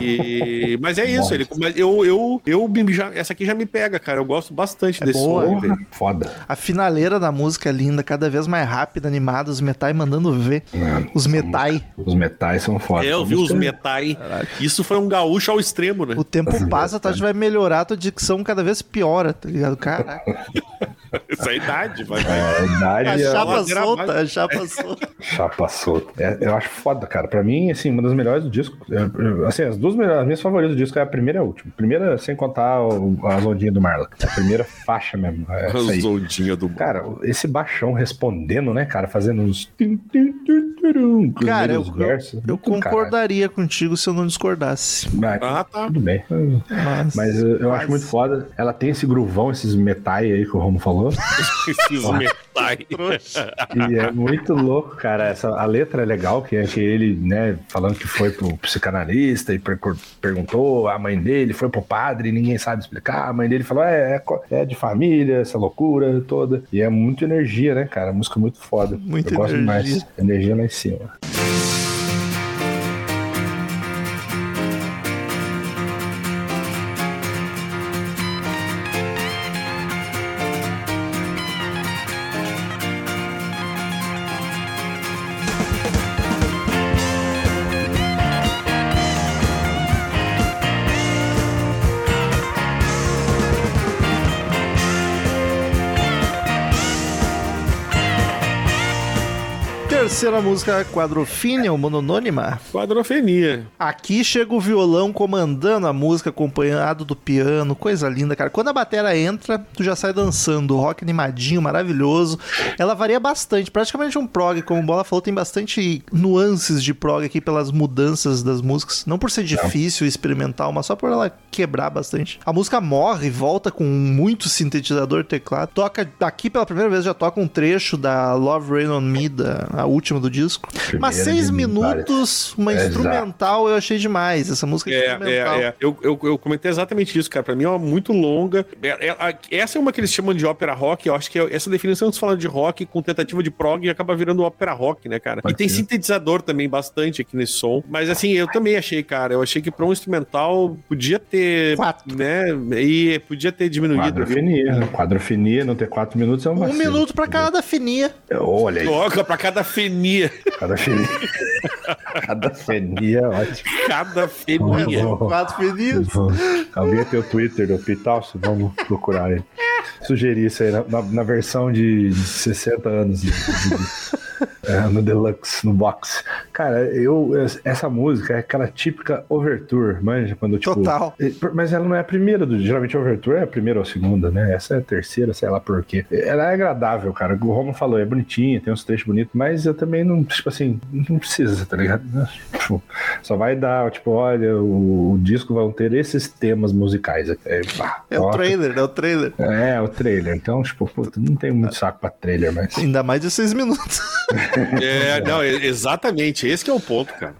e- mas é isso, ele, mas eu, eu, eu já, essa aqui já me pega, cara. Eu gosto bastante desse boa, som. Foda. A finaleira da música é linda, cada vez mais rápida, animada, os metais mandando ver. Mano, Os essa metai. música- Os metais são foda. É, eu vi os metais. Isso foi um gaúcho ao extremo, né? O tempo passa, a Tati vai melhorar, a tua dicção cada vez piora, tá ligado? Caraca. Essa é a idade, vai, vai. A idade A é chapa ladeira solta, a chapa solta. chapa solta. É, eu acho foda, cara. Pra mim, assim, uma das melhores do disco. é, é, assim, as duas melhores, as minhas favoritas do disco é a primeira e a última. Primeira, sem contar o, as ondinhas do Marla. A primeira faixa mesmo. É. As ondinhas do Cara, esse baixão respondendo, né, cara? Fazendo uns. Cara, eu, versos. eu, do caralho. concordaria contigo se eu não discordasse. Mas, Ah, tá. Tudo bem. Mas, Mas eu, eu acho Mas- muito foda. Ela tem esse gruvão, esses metais aí que o Romo falou. Metais. Trouxa. E é muito louco, cara. Essa, a letra é legal, que é que ele, né, falando que foi pro psicanalista e per- perguntou, a mãe dele foi pro padre ninguém sabe explicar. A mãe dele falou: é, é, é de família, essa loucura toda. E é muito energia, né, cara? A música é muito foda. Muita Eu gosto energia. demais. Energia lá em cima. увидимся Terceira música, Quadrofínia, ou Mononônima. Quadrofenia. Aqui chega o violão comandando a música, acompanhado do piano, coisa linda, cara. Quando a bateria entra, tu já sai dançando, rock animadinho, maravilhoso. Ela varia bastante, praticamente um prog, como o Bola falou, tem bastante nuances de prog aqui pelas mudanças das músicas. Não por ser difícil experimental, mas só por ela quebrar bastante. A música morre, volta com muito sintetizador teclado. Toca, aqui pela primeira vez já toca um trecho da Love Rain on Me, da, a última do disco. Mas seis de minutos, uma É, instrumental eu achei demais. Essa música é, É, instrumental. é, é. Eu, eu, eu comentei exatamente isso, cara. Pra mim é uma muito longa. É- é- a- essa é uma que eles chamam de ópera rock. Eu acho que é- essa definição você falando de rock com tentativa de prog acaba virando ópera rock, né, cara? Pode e tem ser. sintetizador também bastante aqui nesse som. Mas assim, eu também achei, cara. Eu achei que pra um instrumental podia ter. Quatro. Né? E podia ter diminuído. Quadrofinia. né? Quadrofinia, não ter quatro minutos é um Um minuto pra cada fininha. Olha aí, Toca pra cada fenia. cada finia. cada finia, ótimo. Cada fenia. Quatro vamos- Alguém tem o Twitter do Pitalso? Vamos procurar aí. Sugerir isso aí na, na- na versão de, de 60 anos. de- de- é, no Deluxe, no box. Cara, eu. Essa música é aquela típica overture, manja? Quando, tipo, Total. Mas ela não é a primeira, do, geralmente a overture é a primeira ou a segunda, né? Essa é a terceira, sei lá por quê. Ela é agradável, cara. O Romo falou, é bonitinha, tem uns trechos bonitos, mas eu também não, tipo assim, não precisa, tá ligado? Tipo, só vai dar, tipo, olha, o, o disco vão ter esses temas musicais. É, pá, É o trailer, é o trailer. É, o trailer. Então, tipo, puta, não tem muito saco pra trailer, mas. Ainda mais de seis minutos. É, não, é- exatamente. Esse que é o ponto, cara.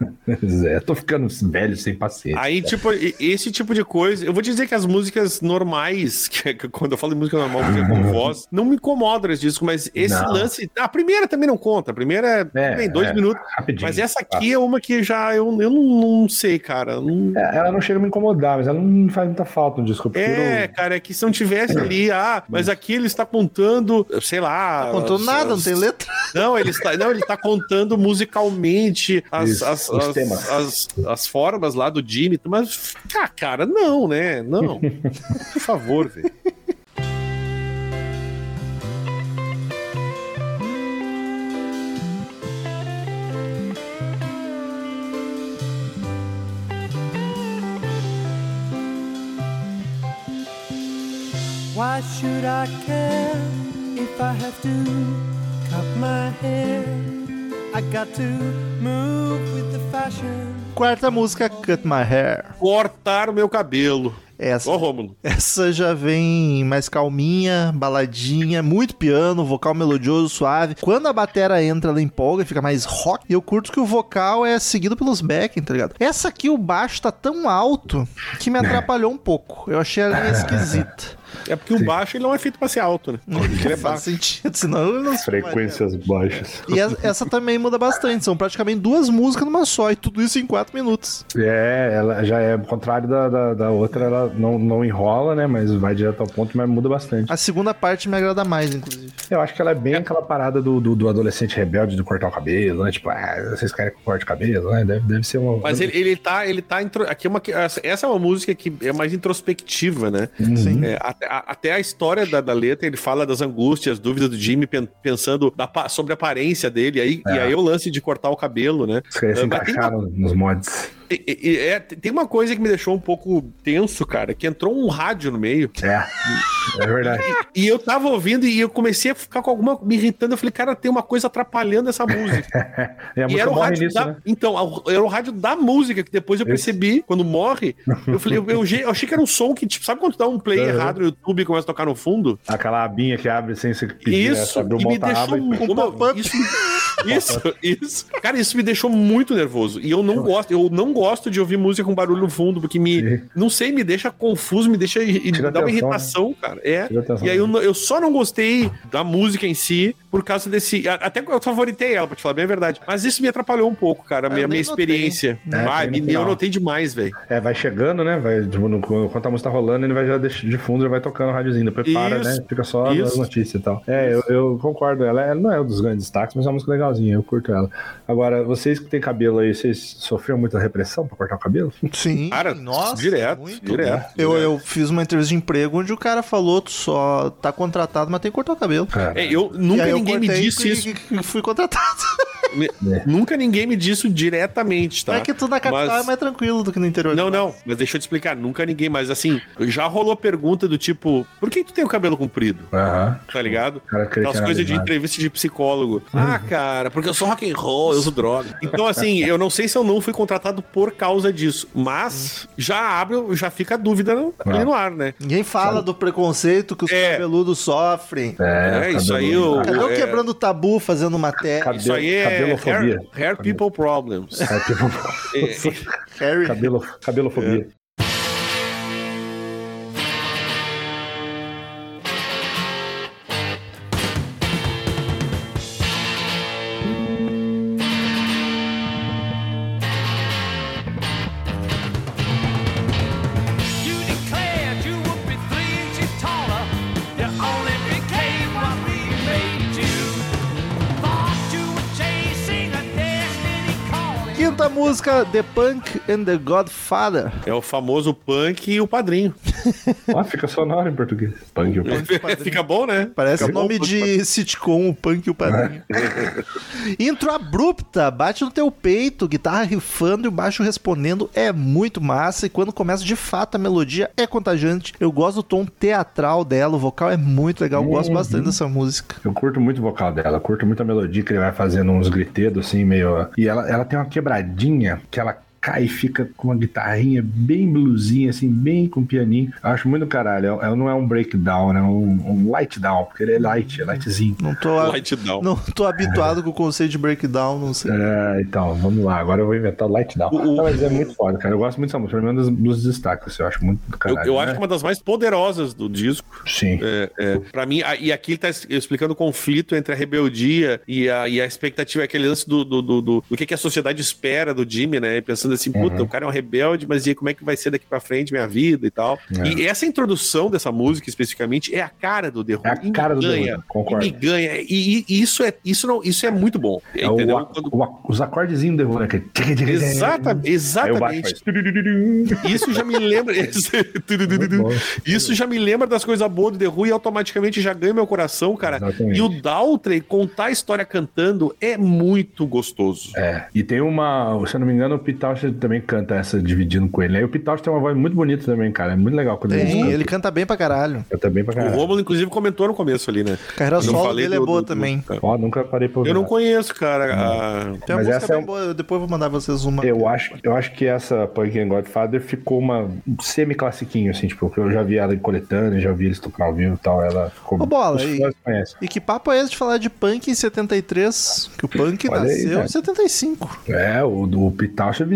É, tô ficando velho sem paciência. Aí, tipo, e- esse tipo de coisa. Eu vou dizer que as músicas normais, que, que quando eu falo de música normal, música com voz, não me incomoda esse disco, mas esse Não. lance. A primeira também não conta. A primeira é, É, bem, dois é, minutos. rapidinho. Mas essa aqui é uma que já eu, eu não, não sei, cara. Não- É, ela não chega a me incomodar, mas ela não faz muita falta no disco. Eu É, cara, é que se não tivesse ali, ah, mas aqui ele está contando, sei lá. Não contou as- nada, não as- tem letra. Não, ele está, não, ele está contando musicalmente as, Isso, as, as, as formas lá do Jimmy, mas, ah, cara, não, né? Não. Por favor, velho. Why should I care if I have to cut my hair? I got to move with the fashion. Quarta música, Cut My Hair. Cortar o meu cabelo. Essa, Ó, Rômulo. essa já vem mais calminha, baladinha, muito piano, vocal melodioso, suave. Quando a batera entra, ela empolga, fica mais rock. E eu curto que o vocal é seguido pelos backing, tá ligado? Essa aqui, o baixo tá tão alto que me atrapalhou um pouco. Eu achei ela meio esquisita. É porque o baixo ele não é feito pra ser alto, né? Não Ele é faz baixo. sentido, senão ele não Frequências baixas. E essa, essa também muda bastante. São praticamente duas músicas numa só. E tudo isso em quatro minutos. É, ela já é o contrário da, da, da outra, ela não, não enrola, né? Mas vai direto ao ponto, mas muda bastante. A segunda parte me agrada mais, inclusive. Eu acho que ela é bem aquela parada do, do, do adolescente rebelde de cortar o cabelo, né? Tipo, ah, vocês querem que eu corte o cabelo, né? Deve, deve ser uma. Mas ele, ele tá, ele tá intro... aqui é uma essa é uma música que é mais introspectiva, né? Sim. É, até, a, até a história da, da letra, ele fala das angústias, dúvidas do Jimmy, pen- pensando da sobre a aparência dele, aí, e É. aí o lance de cortar o cabelo, né? Querem se Ah, mas tem nos mods. E- e- e- é, tem uma coisa que me deixou um pouco tenso, cara, que entrou um rádio no meio. É, é verdade. E eu tava ouvindo e eu comecei a ficar com alguma me irritando. Eu falei, cara, tem uma coisa atrapalhando essa música. E a e música era o morre rádio nisso, da. né? Então, era o rádio da música, que depois eu Esse. percebi, quando morre, eu falei, eu, eu, eu achei que era um som que, tipo, sabe quando tu dá um play Uhum. errado no YouTube e começa a tocar no fundo? Aquela abinha que abre sem se pedir, né? Isso, um e me deixou e- uma, pop-up. isso, isso, isso. Cara, isso me deixou muito nervoso. E eu não gosto, eu não gosto de ouvir música com barulho no fundo, porque me, Sim. não sei, me deixa confuso, me deixa me dá uma atenção, irritação, cara. É. Atenção. E aí eu, não- eu só não gostei da música em si por causa desse, até que eu favoritei ela, pra te falar bem a verdade. Mas isso me atrapalhou um pouco, cara, a Ah, minha, minha experiência. É, Vai, me, eu notei demais, velho. É, vai chegando, né? Vai, tipo, no, enquanto a música tá rolando, ele vai já deixar de fundo, já vai tocando o rádiozinho. Depois para, Isso, né? Fica só isso. as notícias e tal. É, eu, eu concordo. Ela, ela não é um dos grandes destaques, mas é uma música legalzinha. Eu curto ela. Agora, vocês que têm cabelo aí, vocês sofreram muita repressão pra cortar o cabelo? Sim. Cara, nossa. direto, muito. direto. Eu, direto. eu fiz uma entrevista de emprego onde o cara falou: tu só tá contratado, mas tem que cortar o cabelo. Cara, É, eu E nunca aí eu ninguém me disse e- isso. e- e fui contratado. Me- Nunca ninguém me disse diretamente, tá? É que tu na capital Mas- é mais tranquilo do que no interior. Não, não, mas deixa eu te explicar, nunca ninguém, mas assim, já rolou pergunta do tipo, por que tu tem o cabelo comprido? Aham. Tá ligado? Aquelas coisas de entrevista de psicólogo. Ah, cara, porque eu sou rock and roll, eu uso droga. Então, assim, eu não sei se eu não fui contratado por causa disso, mas já abre, já fica a dúvida no- ali no ar, né? Ninguém fala do preconceito que os É. cabeludos sofrem. É, isso aí eu- Cadê o é. quebrando o tabu fazendo matéria? Isso aí é cabelofobia. hair, hair people problems. É, tipo, É, Harry. cabelo, cabelofobia. Música, The Punk and the Godfather. é o famoso punk e o padrinho. Ah, fica sonoro em português. Punk, o punk. Fica bom, né? Parece Fica bom, nome de sitcom, o Punk e o Padrinho. Intro abrupta, bate no teu peito, guitarra rifando e o baixo respondendo é muito massa. E quando começa de fato a melodia é contagiante. Eu gosto do tom teatral dela, o vocal é muito legal. Eu gosto bastante dessa música. Eu curto muito o vocal dela, curto muito a melodia que ele vai fazendo uns gritedos assim, meio. E ela, ela tem uma quebradinha que ela cai e fica com uma guitarrinha bem blusinha, assim, bem com pianinho. Eu acho muito caralho. Ela não é um breakdown, é um, um light down, porque ele é light, é lightzinho. Não tô, Light down. não tô habituado com o conceito de breakdown, não sei. É, então, vamos lá. Agora eu vou inventar o light down. O- Não, mas é muito foda, cara. Eu gosto muito dessa música. É um dos, destaques, eu acho muito do Eu, caralho. eu né? acho que é uma das mais poderosas do disco. Sim. É, é, pra mim, a- e aqui ele tá explicando o conflito entre a rebeldia e a, e a expectativa, aquele lance do, do, do, do, do que, que a sociedade espera do Jimmy, né? Pensando assim, puta, Uhum. o cara é um rebelde, mas e como é que vai ser daqui pra frente minha vida e tal. É. E essa introdução dessa música, especificamente, é a cara do The Who. É a E cara do The Who, ganha, concordo. E ganha. E, e isso, é, isso, não, isso é muito bom. É o, entendeu? a- Quando- o os acordezinhos do The Who, né? que- Exata, o exatamente. Isso já me lembra. bom. Isso já me lembra das coisas boas do The Who e automaticamente já ganha meu coração, cara. Exatamente. E o Daltrey contar a história cantando é muito gostoso. É, e tem uma, se eu não me engano, o Pete Também canta essa dividindo com ele. Aí o Pitocha tem uma voz muito bonita também, cara. É muito legal quando Tem, canta. ele canta bem pra caralho. Canta bem pra O caralho. Rômulo, inclusive, comentou no começo ali, né? A carreira solo falei dele é boa do- também. do- Ó, nunca parei pra ouvir. Eu não conheço, cara. a- Tem uma Mas música essa é bem boa, depois eu vou mandar vocês uma. Eu acho, eu acho que essa Punk and Godfather ficou uma um semi-classiquinho, assim, tipo, porque eu já vi ela em coletânea, já vi eles tocar ao vivo e tal, ela ficou... Ô, Bola, e-. E que papo é esse de falar de punk em 73? Que o punk Olha aí, nasceu cara. em 75. É, o do Pitacha é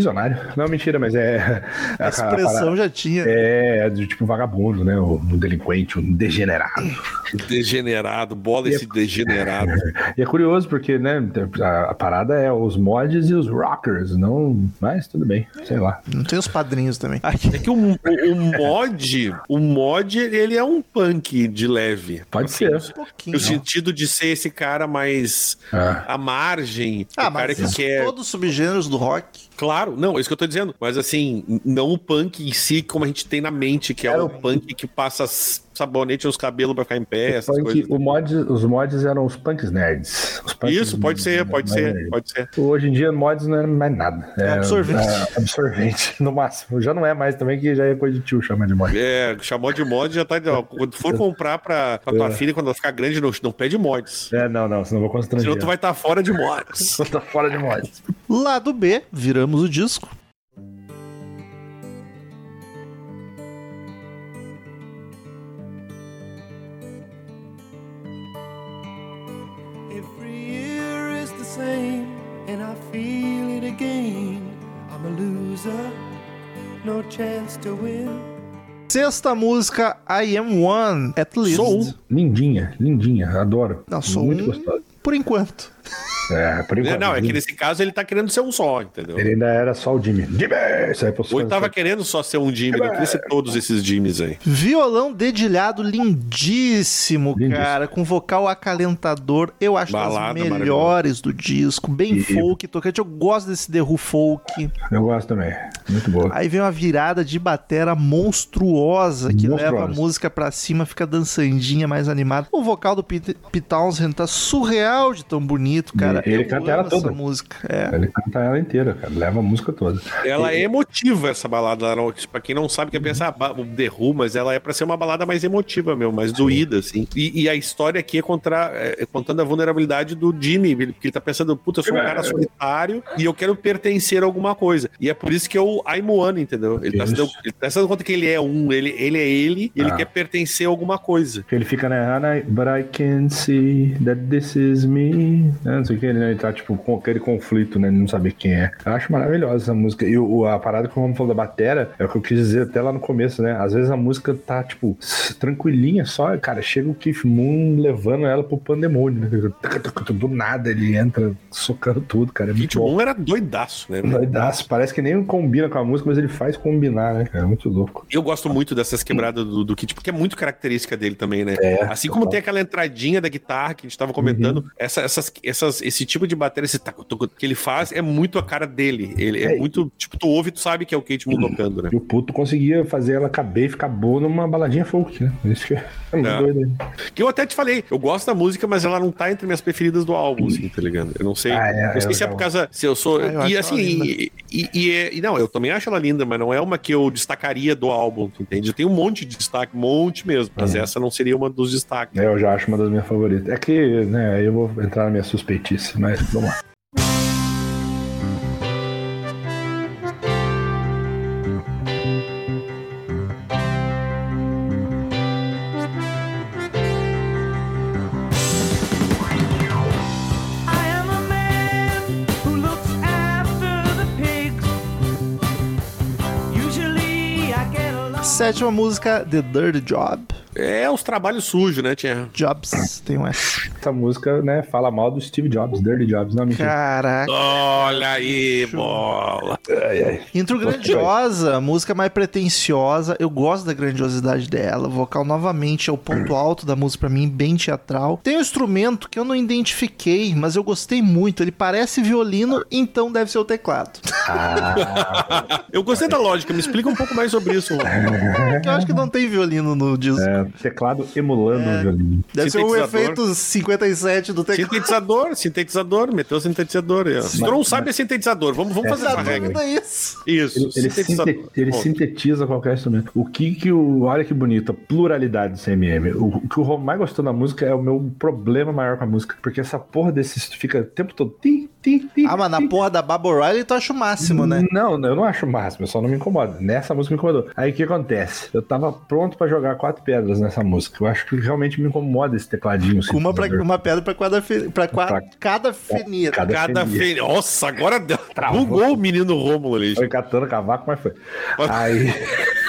Não, mentira, mas é... A expressão já tinha. É, é do tipo vagabundo, né? O, o delinquente, o degenerado. Degenerado, bola esse degenerado. E é curioso porque, né, a, a parada é os mods e os rockers, não... Mas tudo bem, sei lá. Não tem os padrinhos também. É que o, o, o mod, o mod, ele é um punk de leve. Pode Assim, ser. Um pouquinho. No sentido de ser esse cara mais Ah. à margem, Ah, o cara mas que quer. todos os subgêneros do rock. Claro, não, é isso que eu tô dizendo. Mas assim, não o punk em si, como a gente tem na mente, que é Era o punk que passa sabonete nos cabelos pra ficar em pé, essas Punk- coisas. o mod, os mods eram os punks nerds. Os punks Isso, pode ser, pode ser, nerds. pode ser. Hoje em dia, mods não é mais nada. É, absorvente. é absorvente, no máximo. Já não é mais também, que já é coisa de tio chamar de mod. É, chamou de mod já tá. Ó, quando for comprar pra, pra tua É. filha, quando ela ficar grande, não, não pede mods. É, não, não, senão eu vou constranger. Senão tu vai estar fora de mods. Tô fora de mods. Lado B, viramos o disco. Again. I'm a loser, no chance to win. Sexta música, I Am One, At Least. Sou. Lindinha, lindinha, adoro. Não, sou Muito um gostosa. por enquanto. É, por enquanto. Não, é que nesse caso ele tá querendo ser um só, entendeu? Ele ainda era só o Jimmy. Jimmy! Isso aí pros Ou ele tava querendo só ser um Jimmy, não queria ser todos esses Jimmys aí. Violão dedilhado lindíssimo, Lindíssimo. cara, com vocal acalentador. Eu acho Balada das melhores do disco, bem E- folk, tocante. Eu gosto desse The Who folk. Eu gosto também. Muito boa. Aí vem uma virada de batera monstruosa que Monstruosa. leva a música pra cima, fica dançandinha, mais animada. O vocal do Pete, Pete Townsend tá surreal de tão bonito, cara. E ele Eu canta ela toda. essa música. É. Ele canta ela inteira, cara. Leva a música toda. Ela é emotiva, essa balada. Não- Pra quem não sabe, quer pensar o The Who, mas ela é pra ser uma balada mais emotiva mesmo, mais doída, assim. E, e a história aqui é, contra, é contando a vulnerabilidade do Jimmy, ele- porque ele tá pensando, puta, eu sou um cara solitário e eu quero pertencer a alguma coisa. E é por isso que eu I'm one, entendeu? Ele tá, se dando, ele tá se dando conta que ele é um, ele, ele é ele, e ele Ah. quer pertencer a alguma coisa. Ele fica, né? "And I- But I can see that this is me. Né, Não sei o que, né? Ele tá, tipo, com aquele conflito, né? de Não saber quem é. Eu acho maravilhosa essa música. E o, a parada que o Romulo falou da batera é o que eu quis dizer até lá no começo, né? Às vezes a música tá, tipo, tranquilinha só. Cara, chega o Keith Moon levando ela pro pandemônio, né? Do nada ele entra socando tudo, cara. É bom. Moon era doidaço, né? Doidaço. Parece que nem combina com a música, mas ele faz combinar, né, cara? É muito louco. Eu gosto muito dessas quebradas do, do Kit, porque é muito característica dele também, né? É, assim como total. tem aquela entradinha da guitarra que a gente tava comentando, essa, essas, essas, esse tipo de bateria esse taco, tucu, que ele faz é muito a cara dele. Ele é, É, muito. Tipo, tu ouve e tu sabe que é o Kate Moon tocando, né? E o puto conseguia fazer ela caber e ficar boa numa baladinha folk, né? Isso que é muito É. doido. né? Que eu até te falei, eu gosto da música, mas ela não tá entre minhas preferidas do álbum, assim, tá ligado? Eu não sei. Ah, é, eu não sei eu se é por causa. Se eu sou. Ah, eu e assim, e, e, e é- e não, eu também acho ela linda, mas não é uma que eu destacaria do álbum, tu entende? Eu tenho um monte de destaque, um monte mesmo, mas Uhum. essa não seria uma dos destaques. É, eu já acho uma das minhas favoritas. É que, né, aí eu vou entrar na minha suspeitice, mas vamos lá. Sétima música, The Dirty Job. É os trabalhos sujos, né, Tia? Jobs, tem um S. Essa música, né, fala mal do Steve Jobs, Dirty Jobs, não, mentira. Caraca. Olha aí, bola. Ai, ai. Intro grandiosa, música mais pretensiosa. Eu gosto da grandiosidade dela. O vocal novamente é o ponto alto da música pra mim, bem teatral. Tem um instrumento que eu não identifiquei, mas eu gostei muito. Ele parece violino, então deve ser o teclado. Eu gostei da lógica, me explica um pouco mais sobre isso. eu acho que não tem violino no disco. É, É, teclado emulando o violino. Deve ser um efeito 57 do teclado. Sintetizador, sintetizador, meteu o sintetizador. Se tu não sabe é sintetizador, vamos, vamos fazer Tá essa regra. dúvida isso. Isso, Ele, ele, ele sintetiza qualquer instrumento. O que que o. Olha que bonito, a pluralidade do CMM. O, o que o Ron mais gostou na música é o meu problema maior com a música. Porque essa porra desse fica o tempo todo. Tim, tim, tim, Ah, mas na porra da Baba O'Reilly tu acha o máximo, né? Não, eu não acho o máximo, só não me incomoda. Nessa música me incomodou. Aí o que acontece? Eu tava pronto pra jogar quatro pedras nessa música. Eu acho que realmente me incomoda esse tecladinho. Com uma, pra- uma pedra pra, cada fe, pra qua- Pra- cada fenira. cada- Cada feira. Nossa, agora deu- Travou. bugou o menino Rômulo ali. Foi catando cavaco, mas foi. Aí.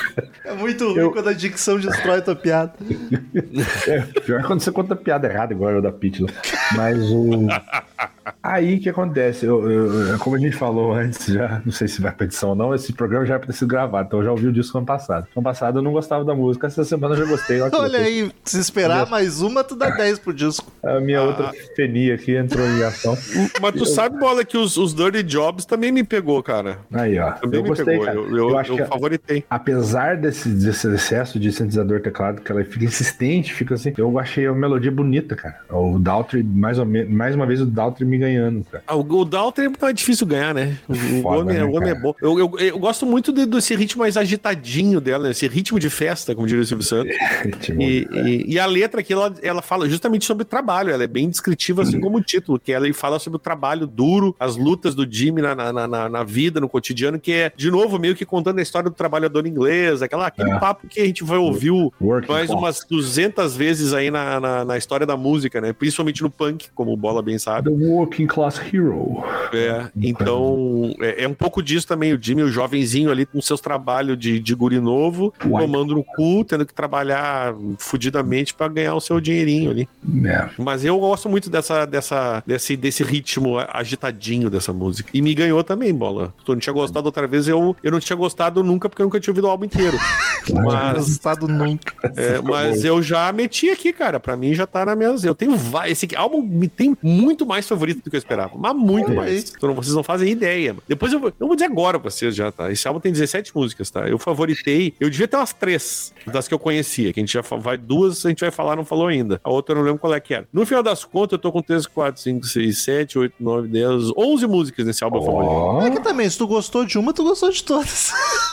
É muito ruim Eu- quando a dicção destrói tua piada. É, pior quando você conta piada errada, igual eu da Pitch. lá. Mas o. Aí o que acontece? Eu, eu- como a gente falou antes, já não sei se vai pra edição ou não, esse programa já é pra ter sido gravado, então eu já ouvi o disco ano passado. Ano passado eu não gostava da música, essa semana eu já gostei. olha Olha aí, se esperar mais uma, tu dá 10 pro disco. A minha outra fenia aqui entrou em ação. Mas tu sabe, bola, que os, os Dirty Jobs também me pegou, cara. Aí, ó. Também Eu me gostei, pegou. cara. Eu, eu, Eu acho eu que a- favoritei. Apesar desse, desse excesso de sintetizador teclado, que ela fica insistente, fica assim. Eu achei a melodia bonita, cara. O Daltrey, mais, ou menos, mais uma vez, o Daltrey me ganhando, cara. Ah, o, o Dalton é difícil ganhar, né? O, o Foda, homem, né, o homem é bom. Eu, eu, eu gosto muito de- desse ritmo mais agitadinho dela, né? esse ritmo de festa, como diria o Silvio Santos. E, e- e a letra aqui, ela, ela fala justamente sobre trabalho, ela é bem descritiva, assim como o título, que ela fala sobre o trabalho duro, as lutas do Jimmy na, na, na, na vida, no cotidiano, que é, de novo, meio que contando a história do trabalhador inglês, aquela, aquele É. papo que a gente vai ouvir o- Working mais umas 200 vezes aí na, na, na história da música, né? Principalmente no punk, como o Bola bem sabe. The Working Class Hero. É, então é, é um pouco disso também. O Jimmy, o jovenzinho ali com seus trabalhos de, de guri novo, Uai. tomando no cu, tendo que trabalhar fudidamente pra ganhar o seu dinheirinho ali. É. Mas eu gosto muito dessa, dessa, desse, desse ritmo agitadinho dessa música. E me ganhou também, bola. Tu não tinha gostado outra vez, eu, eu não tinha gostado nunca, porque eu nunca tinha ouvido o álbum inteiro. Mas, Resultado nunca. é, mas eu já meti aqui, cara. Pra mim já tá na minha. Eu tenho vai- Esse álbum me tem muito mais favorito do que eu esperava. Mas muito Olha mais. Então, vocês não fazem ideia. Depois eu vou, eu vou dizer agora pra vocês já, tá? Esse álbum tem 17 músicas, tá? Eu favoritei. Eu devia ter umas três das que eu conhecia, que a gente já vai. Duas a gente vai falar, não falou ainda. A outra eu não lembro qual é que era. No final das contas, eu tô com 3, 4, 5, 6, 7, 8, 9, 10, 11 músicas nesse álbum favorito. Ó, É que também, se tu gostou de uma, tu gostou de todas.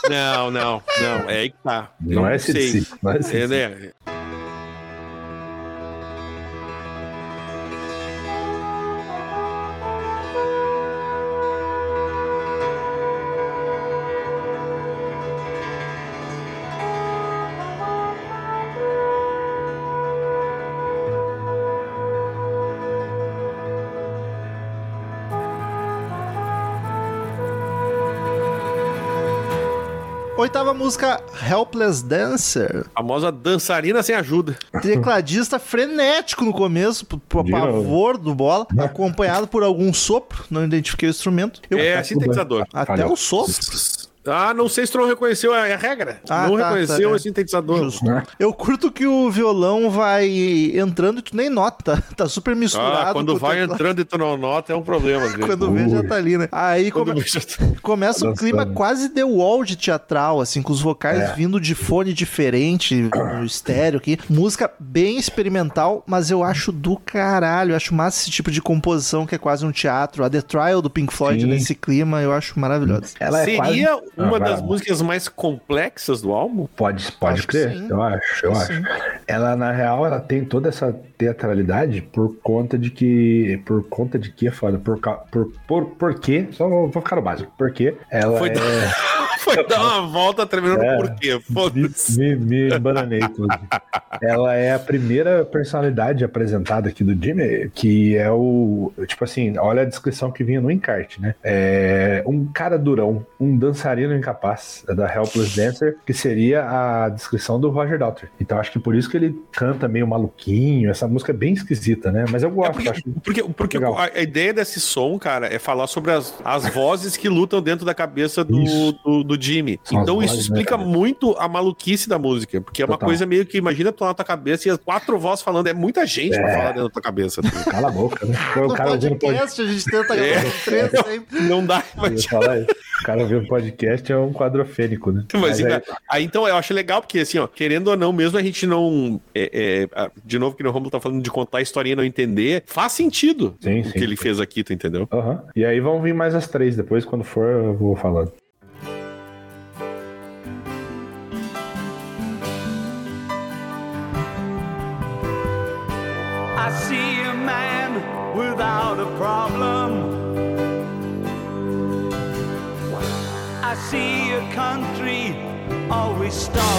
Não, não, não. É aí que tá. Eu não é esse. Não é esse É, né? Oitava música, Helpless Dancer. A famosa dançarina sem ajuda. Tecladista frenético no começo, pro, novo. pavor do bola, acompanhado por algum sopro, não identifiquei o instrumento. Eu- É sintetizador. Até um sopro. Ah, não sei se tu não reconheceu a, a regra. Ah, não tá, reconheceu tá, é. o sintetizador. Justo. Né? Eu curto que o violão vai entrando e tu nem nota. Tá super misturado. Ah, quando vai teclado. entrando e tu não nota, é um problema. Quando vê, já tá ali, né? Aí Quando come- já tá- começa Dançando. clima quase The Wall de teatral, assim, com os vocais É. vindo de fone diferente, no estéreo aqui. Música bem experimental, mas eu acho do caralho. Eu acho massa esse tipo de composição que é quase um teatro. A The Trial do Pink Floyd Sim. nesse clima, eu acho maravilhosa. Ela é Seria quase- uma Ah, vai das lá. músicas mais complexas do álbum? Pode, pode Acho crer, eu acho, eu Acho acho. Ela, na real, ela tem toda essa teatralidade por conta de que. Por conta de que é foda? Por, por, por, por quê? Só vou vou ficar no básico. Porque ela Foi é. Foi dar uma volta tremendo É. no porquê. Me, Foda-se. me, me bananei tudo. Ela é a primeira personalidade apresentada aqui do Jimmy, que é o. Tipo assim, olha a descrição que vinha no encarte, né? É um cara durão, um dançarino incapaz, é da Helpless Dancer, que seria a descrição do Roger Daltrey. Então acho que por isso que ele canta meio maluquinho. Essa música é bem esquisita, né? Mas eu gosto, porque, acho. porque, porque Legal. a, a ideia desse som, cara, é falar sobre as, as vozes que lutam dentro da cabeça do, do Jimmy. São então isso vozes, né, explica cara? muito a maluquice da música. Porque é uma Total. coisa meio que, imagina tu lá na tua cabeça e as quatro vozes falando. É muita gente pra É. falar dentro da tua cabeça. Cala a boca, né? O No cara podcast a gente tenta É. três sempre. Não dá. Eu ia falar isso. O cara vê o podcast é um quadrofênico, né? Mas, aí- ainda- aí então eu acho legal, porque assim, ó, querendo ou não, mesmo a gente não. é, é, de novo, que o Romulo tá falando de contar a historinha e não entender, faz sentido Sim, o sim. que ele fez aqui, tu entendeu? Aham. E aí vão vir mais as três, depois quando for eu vou falando. Hear the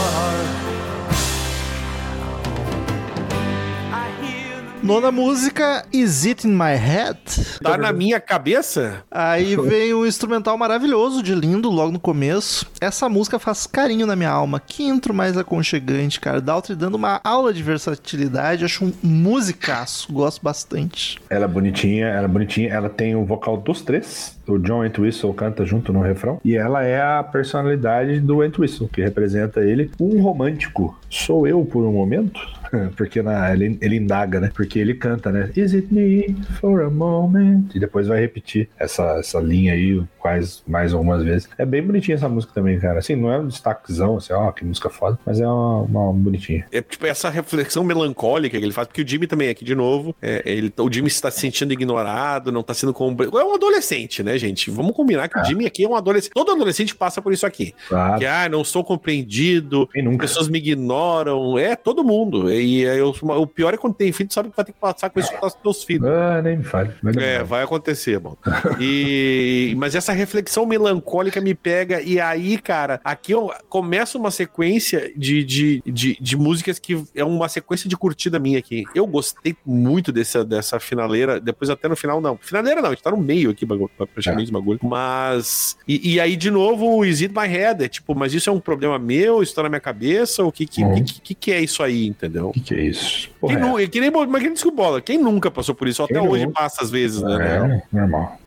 Nona música, Is It In My Head? Tá na minha cabeça? Aí vem um instrumental maravilhoso de lindo logo no começo. Essa música faz carinho na minha alma. Que intro mais aconchegante, cara. Daltry dando uma aula de versatilidade. Acho um musicaço. Gosto bastante. Ela é bonitinha, ela é bonitinha, ela tem o vocal dos três. O John Entwistle canta junto no refrão. E ela é a personalidade do Entwistle, que representa ele. Um romântico. Sou eu por um momento? Porque na, ele, ele indaga, né? Porque ele canta, né? Is it me for a moment? E depois vai repetir essa, essa linha aí quase mais algumas vezes. É bem bonitinha essa música também, cara. Assim, não é um destaquezão, assim, ó, que música foda. Mas é uma, uma bonitinha. É tipo essa reflexão melancólica que ele faz, porque o Jimmy também aqui de novo, é, ele, o Jimmy está se sentindo ignorado, não está sendo como. É um adolescente, né, gente? Vamos combinar que o Jimmy aqui é um adolescente. Todo adolescente passa por isso aqui. Claro. Que, ah, não sou compreendido, pessoas me ignoram. É, todo mundo. E eu- o pior é quando tem filho, tu sabe que vai ter que passar com isso com os teus filhos. Ah, nem me fale. Mas É, vai acontecer, mano. E mas essa reflexão melancólica me pega e aí, cara, aqui eu começa uma sequência de, de, de, de músicas que é uma sequência de curtida minha aqui. Eu gostei muito dessa, dessa finaleira, depois até no final não. Finaleira não, a gente tá no meio aqui, bagulho, praticamente bagulho. Mas e, e aí de novo o Is It My Head, é tipo, mas isso é um problema meu, isso tá na minha cabeça, o que que, Uhum. que, que, que é isso aí, entendeu? O que, que é isso? Quem, Porra, nu- que nem, mas quem disse que o bola? Quem nunca passou por isso? Até Quem hoje passa às vezes, é, né? é, normal.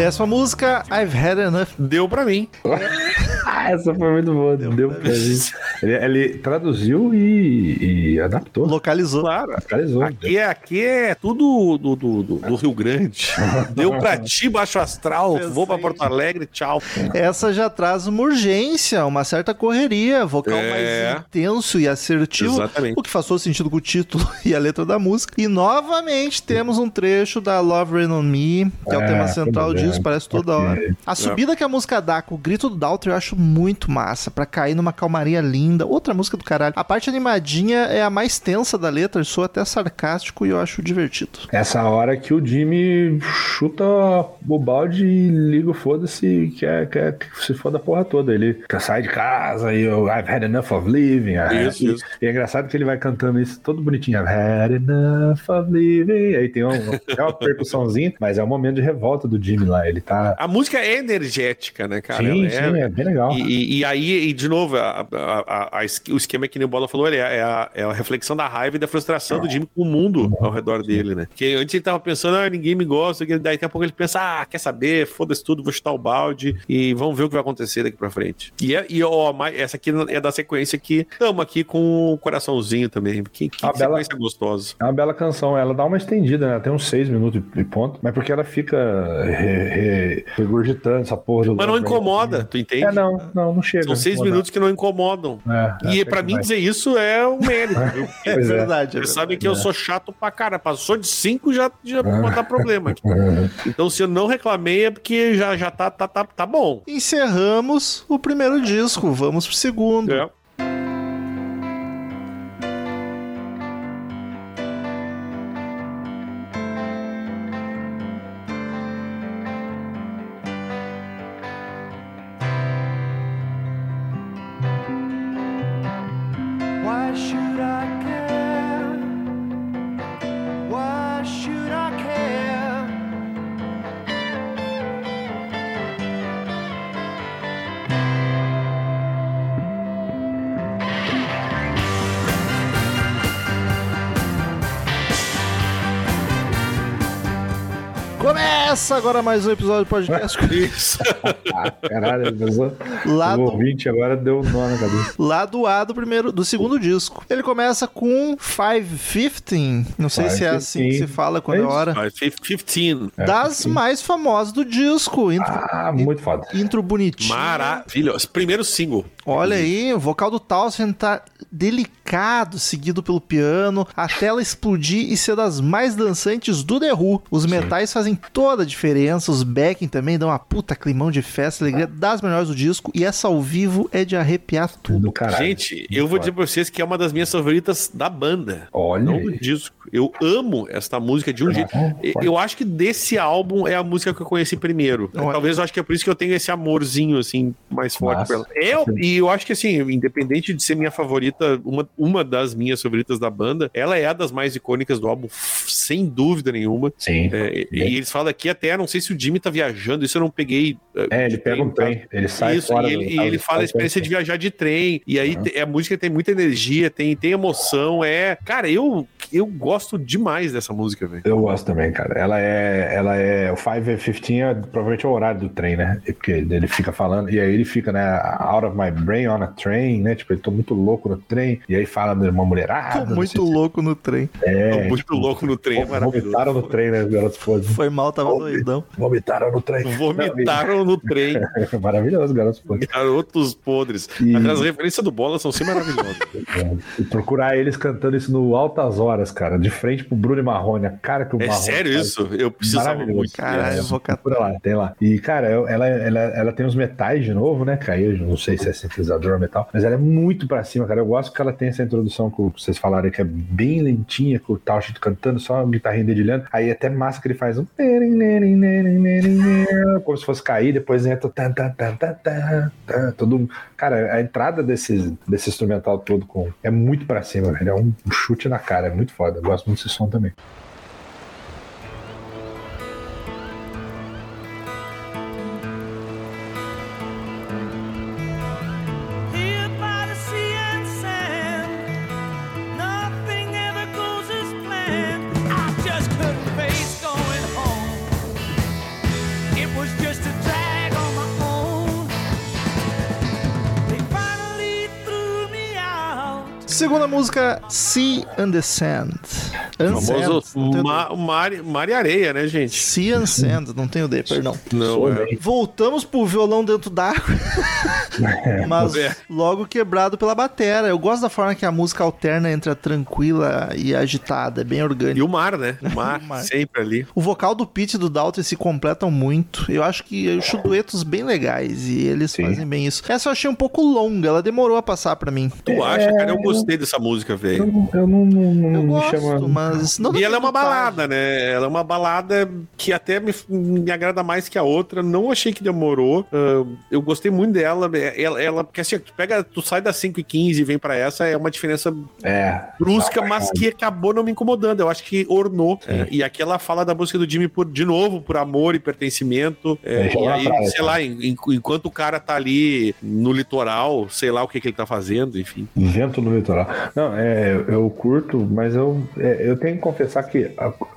Décima música, I've Had Enough. Deu pra mim. Ah, essa foi muito boa. Deu, pra gente. Ele, ele traduziu e, e adaptou. Localizou. Claro. Localizou. Aqui é, aqui é tudo do, do, do- do Rio Grande. Deu pra ti, baixo astral. Vou pra Porto Alegre, tchau. Essa já traz uma urgência, uma certa correria, vocal É. mais intenso e assertivo, Exatamente. o que faz todo sentido com o título e a letra da música. E novamente temos um trecho da Love Rain On Me, que é, o É, tema central disso, parece toda hora. A subida que a música dá com o grito do Daltrey eu acho muito massa, pra cair numa calmaria linda. Outra música do caralho. A parte animadinha é a mais tensa da letra, soa até sarcástico e eu acho divertido. Essa hora que o Jimmy chuta o balde e liga o foda-se, que é, que é que se foda a porra toda. Ele sai de casa e eu, I've had enough of living. Isso, e, isso. e é engraçado que ele vai cantando isso todo bonitinho. I've had enough of living. Aí tem, um, tem uma percussãozinha, mas é um momento de revolta do Jimmy lá. Ele tá. A música é energética, né, cara? sim, Ela sim, é bem legal. E, e- e aí, e de novo, a- a- a- a o esquema que nem o Bola falou, ele é, é a, é a reflexão da raiva e da frustração do Jimmy com o mundo ao redor dele, né? Que antes ele tava pensando, ah, ninguém me gosta, daí daqui a pouco ele pensa, ah, quer saber, foda-se tudo, vou chutar o balde e vamos ver o que vai acontecer daqui pra frente. E, é- e ó, essa aqui é da sequência que estamos aqui com o coraçãozinho também. Que, que A bela- sequência gostosa. É uma bela canção. Ela dá uma estendida, né? Tem uns seis minutos e ponto. Mas porque ela fica re- re- regurgitando essa porra do. Mas não incomoda, tu entende? É, não, não, não chega. São seis minutos que não incomodam. É, E é, pra é, mim vai. dizer isso é um mérito, viu? É é. verdade, é Vocês verdade. sabem que eu sou chato pra cara. Passou de cinco já, já pode dar problema. aqui. Então, se eu não reclamei, é porque já, já tá, tá, tá, tá bom. Encerramos o primeiro disco, vamos pro segundo. É. agora mais um episódio do podcast Isso. Ah, caralho, pensou? lá O ouvinte agora deu um nó na cabeça. lá do A do primeiro, do segundo disco. Ele começa com 515, não sei se é assim que se 515. fala quando É é isso. hora, Mas 15. É, das sim. mais famosas do disco. Intro, Ah, muito foda. intro bonitinho. Maravilhoso. Primeiro single. Olha aí, o vocal do Townsend tá delicado, seguido pelo piano, até ela explodir e ser das mais dançantes do The Who. Os metais fazem toda a diferença, os backing também dão uma puta climão de festa, alegria das melhores do disco, e essa ao vivo é de arrepiar tudo. Do caralho. Gente, eu vou dizer pra vocês que é uma das minhas favoritas da banda. Olha Não do disco. Eu amo esta música de um jeito. E- Eu acho que desse álbum é a música que eu conheci primeiro. Olha. Talvez eu acho que é por isso que eu tenho esse amorzinho, assim, mais forte por ela. Eu, e eu acho que, assim, independente de ser minha favorita, uma, uma das minhas favoritas da banda, ela é a das mais icônicas do álbum, sem dúvida nenhuma. Sim. É, e, e eles falam aqui até, não sei se o Jimmy tá viajando, isso eu não peguei. É, ele pega um trem, ele sai Isso, fora e do- ele, e sai- ele fala a experiência do- de viajar de trem. E aí te- a música tem muita energia, tem, tem emoção. É. Cara, eu, eu gosto demais dessa música, velho. Eu gosto também, cara. Ela é. Ela é. O 515 é provavelmente o horário do trem, né? E Porque ele fica falando. E aí ele fica, né? Out of my brain on a train, né? Tipo, ele tô muito louco no trem. E aí fala de uma mulherada. Tô muito louco no trem. É, Tô muito tipo, louco no trem, é maravilhoso. No trem, né? Foi mal, tava doidão. Vomitaram no trem. Vomitaram no trem, Maravilhoso, garotos podres. garotos podres. E- as referências do Bola são sempre maravilhosas. É, procurar eles cantando isso no Altas Horas, cara. De frente pro Bruno e Marrone. A cara que o É Marrone sério faz. isso? Eu precisava muito. Caralho, eu vou catar. Lá, tem lá. E, cara, eu- ela, ela, ela tem os metais de novo, né? Caiu, não sei se é sintetizador ou metal, mas ela é muito pra cima, cara. Eu gosto que ela tem essa introdução que vocês falaram que é bem lentinha, com o Tausch cantando só a guitarrinha dedilhando. Aí até massa que ele faz um. Como se fosse cair, depois entra. tan, tan, tan, tan, tan, tan, Todo, cara, a entrada desse, desse instrumental todo com, é muito pra cima, velho. É um chute na cara, é muito foda. Eu gosto muito desse som também. Segunda música, Sea and the Sand. And Famoso ma, mar, mar e areia, né, gente? Sea and Sand, não tem o D, perdão. Não, é. Voltamos pro violão dentro d'água, mas É. logo quebrado pela batera. Eu gosto da forma que a música alterna entre a tranquila e a agitada, é bem E orgânico. o mar, né? O mar, O mar. sempre ali. O vocal do Pete e do Dalton se completam muito. Eu acho que eu acho duetos bem legais e eles Sim. fazem bem isso. Essa eu achei um pouco longa, ela demorou a passar pra mim. Tu acha, cara? Eu gostei dessa música, Eu, velho. não- eu não, não, não Eu me gosto, chama. mas não E ela é uma balada, né? Ela é uma balada que até me, me agrada mais que a outra. Não achei que demorou. Ah, eu gostei muito dela. Ela, ela porque assim, tu pega, tu sai das 5 e 15 e vem pra essa, é uma diferença É. brusca, mas que acabou não me incomodando. Eu acho que ornou. É, e aqui ela fala da música do Jimmy por, de novo, por amor e pertencimento. É, e aí, atrás, sei né? lá, en- en- enquanto o cara tá ali no litoral, sei lá o que, que ele tá fazendo, enfim. Vento no litoral. Não, é, eu curto, mas eu, é, eu tenho que confessar que,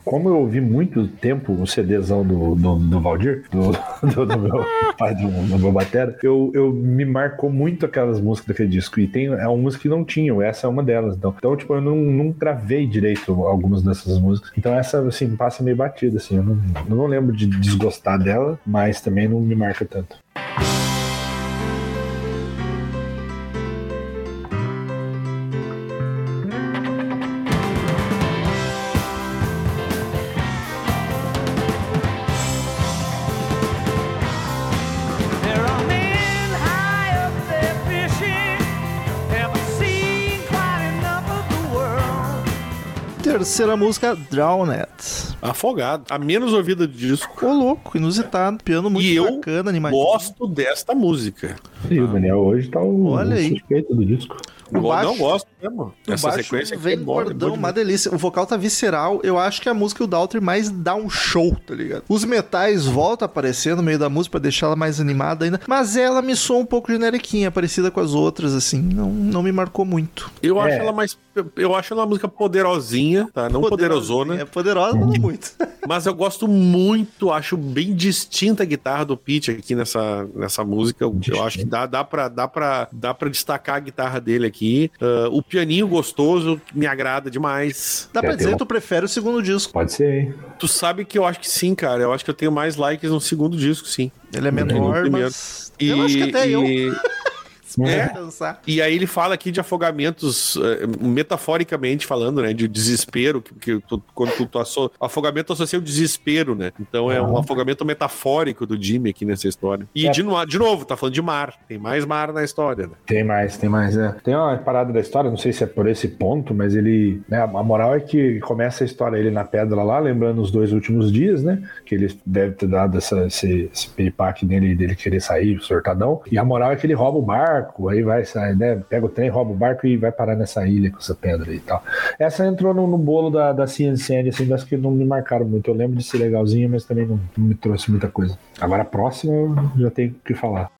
como eu ouvi muito tempo o CDzão do, do, do Valdir, do, do, do meu pai, do, do meu batera, eu, eu me marcou muito aquelas músicas daquele disco. E tem, é uma música que não tinham, essa é uma delas. Então, então tipo, eu não, não gravei direito algumas dessas músicas. Então, essa, assim, passa meio batida, assim. Eu não, eu não lembro de desgostar dela, mas também não me marca tanto. Terceira música, Drowned. Afogado. A menos ouvida do disco. Ô, louco, inusitado. Piano muito E eu bacana, animadinho. Gosto desta música. E o Daniel hoje tá o, Olha o aí. suspeito do disco. O Eu baixo- não gosto mesmo. O Essa baixo sequência vem é é gordão, uma delícia. O vocal tá visceral. Eu acho que a música o Daltry mais dá um show, tá ligado? Os metais voltam a aparecer no meio da música pra deixar ela mais animada ainda. Mas ela me soa um pouco generiquinha, parecida com as outras, assim. Não, não me marcou muito. Eu acho É. ela mais. eu- Eu acho ela uma música poderosinha, tá? Não poderosona. É poderosa, mas não muito. Mas eu gosto muito, acho bem distinta a guitarra do Pete aqui nessa, nessa música. Eu, eu acho que dá, dá, pra, dá, pra, dá pra destacar a guitarra dele aqui. Ah, o pianinho gostoso me agrada demais. Dá É, pra tem dizer que tu prefere o segundo disco. Pode ser, hein? Tu sabe que eu acho que sim, cara. Eu acho que eu tenho mais likes no segundo disco, sim. Ele é no menor, primeiro. mas. eu acho que até eu. e- Se É. for pensar. E aí ele fala aqui de afogamentos, eh, metaforicamente falando, né? De desespero, que, que tu- quando tu, tu asso- afogamento associa o desespero, né? Então é um afogamento metafórico do Jimmy aqui nessa história. E É. de, no- de novo, tá falando de mar. Tem mais mar na história, né? Tem mais, tem mais, né? Tem uma parada da história, não sei se é por esse ponto, mas ele. Né, a moral é que começa a história ele na pedra lá, lembrando os dois últimos dias, né? Que ele deve ter dado essa, esse, esse piripaque dele, dele querer sair, sortadão. E a moral é que ele rouba o barco, aí vai sair, né? Pega o trem, rouba o barco e vai parar nessa ilha com essa pedra e tal. Essa entrou no, no bolo da, da CNCN, assim, das que não me marcaram muito. Eu lembro de ser legalzinha, mas também não, não me trouxe muita coisa. Agora a próxima eu já tenho que falar.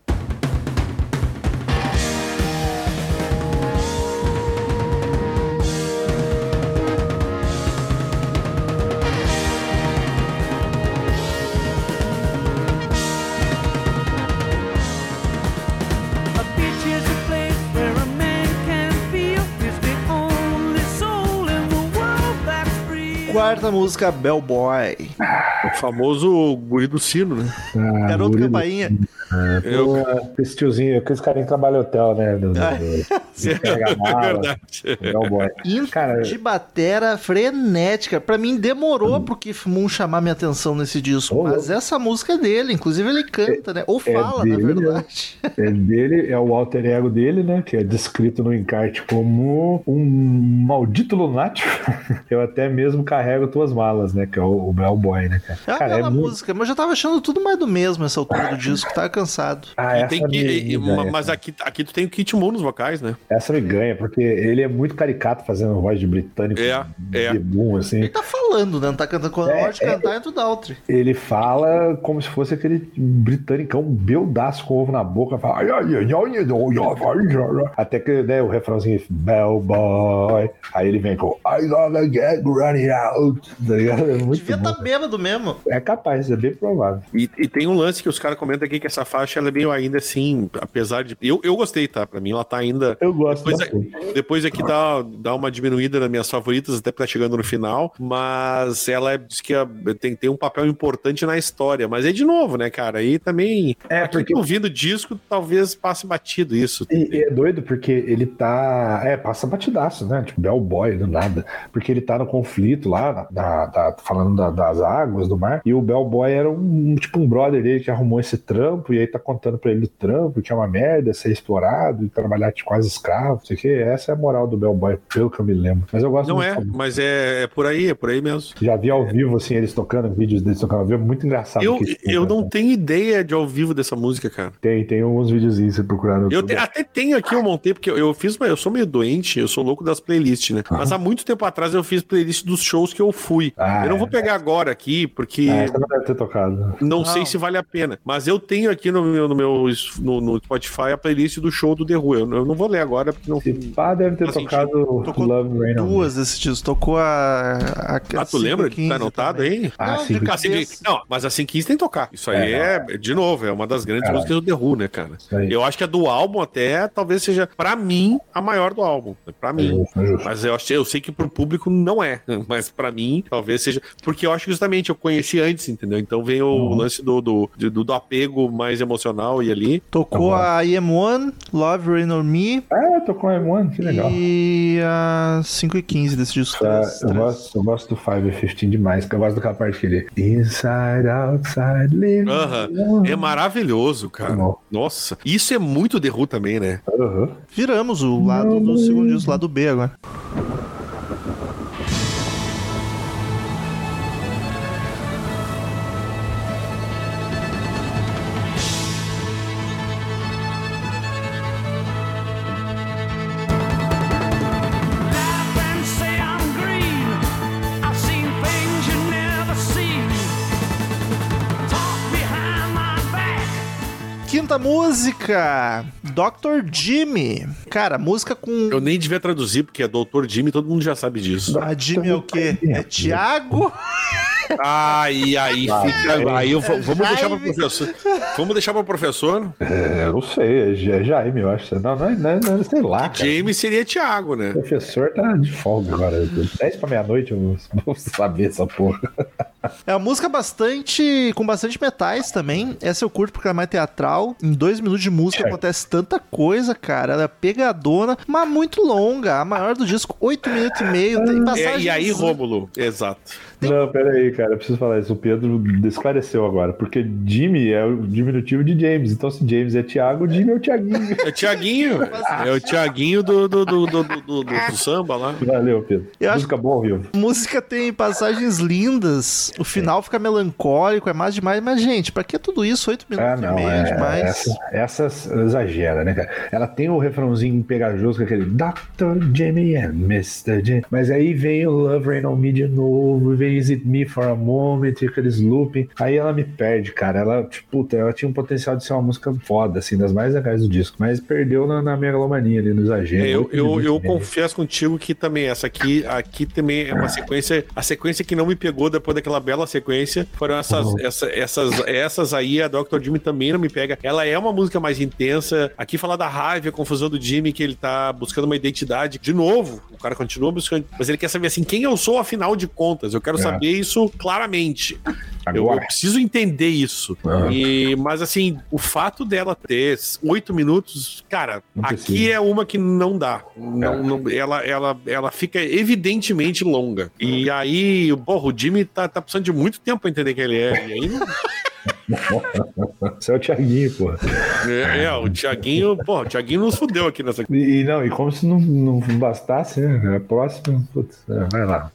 Quarta música, Bellboy. O famoso guri do sino, né? Ah, Garoto guri do- Campainha. Eu... Pô, Esse tiozinho, aqueles carinha que trabalham em hotel, né? Do, do, Ah, do, do carregamala, Verdade. Bellboy. Cara, de batera frenética. Pra mim, demorou pro Keith Moon chamar minha atenção nesse disco. Ô, Mas essa música é dele. Inclusive, ele canta, né? Ou fala, na dele, né? verdade. é dele, é o alter ego dele, né? Que é descrito no encarte como um maldito lunático. Eu até mesmo carrego tuas malas, né? Que é o, o Bellboy, né, cara? É uma cara, bela muito- música, mas eu já tava achando tudo mais do mesmo essa altura do disco. Tava cansado. Ah, E essa tem que, e- ganha, mas cara. aqui, aqui tu tem o Kit Moon nos vocais, né? Essa me ganha, porque ele é muito caricato fazendo voz de britânico. É, é. de boom, assim. Ele tá falando, né? Não tá cantando. Quando É, é, hora de é. cantar, entra o Daltry. Ele fala como se fosse aquele britanicão beldaço com ovo na boca. Fala, "Ai, ai, ai, ai, ai, ai, ai", até que né, o refrãozinho Bell Boy. Aí ele vem com I gotta get running out. Tá ligado? É muito Devia estar bêbado mesmo. É capaz, é bem provável. E, e tem um lance que os caras comentam aqui que essa faixa ela é meio ainda assim, apesar de. Eu, eu gostei, tá? Pra mim ela tá ainda. Eu gosto Depois, bastante. depois aqui dá, dá uma diminuída nas minhas favoritas, até porque tá chegando no final. Mas ela é, diz que é- tem, tem um papel importante na história. Mas é de novo, né, cara? Aí também. É, aqui porque- ouvindo o disco, talvez passe batido isso. E, e é doido porque ele tá. É, passa batidaço, né? Tipo, Bellboy do nada. Porque ele tá no conflito lá, na- da- falando da- das águas do mar. E o Bellboy era um tipo um brother dele que arrumou esse trampo. E aí tá contando pra ele do trampo, que é uma merda ser explorado e trabalhar tipo, quase escravo. Sei o que. Essa é a moral do Bellboy, pelo que eu me lembro. Mas eu gosto Não é, mas é, é por aí, é por aí mesmo. Já vi ao vivo, assim, eles tocando, vídeos deles tocando ao vivo. É muito engraçado. Eu, eu não tenho ideia de ao vivo dessa música, cara. Tem, tem alguns videozinhos você procurar no Eu te- até tenho aqui, eu montei, porque eu, eu fiz, eu sou meio doente, eu sou louco das playlists, né? Mas há muito tempo atrás eu fiz playlist dos shows que eu fui. Ah, eu não é. vou pegar agora aqui, porque essa não deve ter tocado. não, Não. sei se vale a pena. Mas eu tenho aqui no meu, no, meu no, no Spotify a playlist do show do The Who. Eu, eu não vou ler agora, porque não. Se pá, deve ter Faz tocado Tocou Love Rain. Duas desse disco. Tocou a. a, Ah, tu lembra de 515 tá anotado aí? Ah, Não, sim. não, mas a 515 tem que tocar. Isso aí É, é, de novo, é uma das grandes Caralho. músicas do The Who, né, cara? Eu acho que a do álbum até talvez seja, pra mim, a maior do álbum. Pra mim. Justo, justo. Mas eu, achei, eu sei que pro público não é. Mas pra mim, talvez seja. Porque eu acho que justamente eu conheci antes, entendeu? Então vem o Uhum. lance do, do, do, do apego mais emocional e ali. Tocou Tá a IM1, Love Rain on Me Ah, tocou M1, que legal. e a 5 e 15 desse disco. Três- eu, gosto, eu gosto do 5 e 15 demais, que eu gosto daquela parte que ele Inside, outside, living. Aham. É maravilhoso, cara. Tá bom. Nossa. Isso é muito The Who também, né? Viramos o lado do segundo disco, lado B agora. Quinta música, Dr. Jimmy. Cara, música com. Eu nem devia traduzir, porque é Doutor Jimmy, todo mundo já sabe disso. A Jimmy é o quê? É Tiago? Ai, aí fica. Aí eu vou- vamos deixar para professor. Vamos deixar para professor. É, eu não sei, é, é Jaime, eu acho. Não, não, é- não, é- não sei lá, cara. James seria Thiago, né? O professor tá de folga agora. 10 pra meia-noite eu vou saber essa porra. É uma música bastante. com bastante metais também. Essa eu curto porque ela é mais teatral. Em dois minutos de música É. acontece tanta coisa, cara. Ela é pegadona, mas muito longa. A maior do disco, 8 minutos e meio. Tem É, passagens. e aí, Rômulo, exato. Não, pera aí, cara, eu preciso falar isso. O Pedro esclareceu agora, porque Jimmy é o diminutivo de James. Então, se James é Thiago, Jimmy é o Thiaguinho. É o Tiaguinho. É o Tiaguinho do, do, do, do, do- do- do samba lá. Valeu, Pedro. Eu acho- Música boa, viu? A música tem passagens lindas. O final fica melancólico, é mais demais. Mas, gente, pra que tudo isso? 8 minutos Ah, e não, meio é, demais. essa, essas exagera, né, cara? Ela tem o refrãozinho pegajoso com aquele Dr. Jimmy and Mr. Jimmy. Mas aí vem o Love Rain on Me de novo, vem Is It Me for a Moment, aqueles looping. Aí ela me perde, cara. Ela, tipo, puta, ela tinha um potencial de ser uma música foda, assim, das mais legais do disco. Mas perdeu na, na megalomania ali, no exagero. É, eu, eu, eu confesso contigo que também essa aqui, aqui também é uma sequência. A sequência que não me pegou depois daquela bela sequência foram essas, Uhum. essa- essas, essas aí. A Dr. Jimmy também não me pega. Ela é uma música mais intensa. Aqui fala da raiva, a confusão do Jimmy, que ele tá buscando uma identidade. De novo, o cara continua buscando, mas ele quer saber assim, quem eu sou afinal de contas. Eu quero. Saber isso claramente. Eu, eu preciso entender isso. Aham. E, mas assim, o fato dela ter oito minutos, cara, Não aqui precisa. é uma que não dá. Não, É. não- ela, ela, ela fica evidentemente longa. E aí, porra, o Jimmy tá, tá precisando de muito tempo pra entender quem ele é. E aí, não- Você é o Thiaguinho, porra. é, é, o Thiaguinho, porra, o Thiaguinho nos fudeu aqui nessa. E, não, e como se não, não bastasse, né? A próxima, putz, é, vai lá.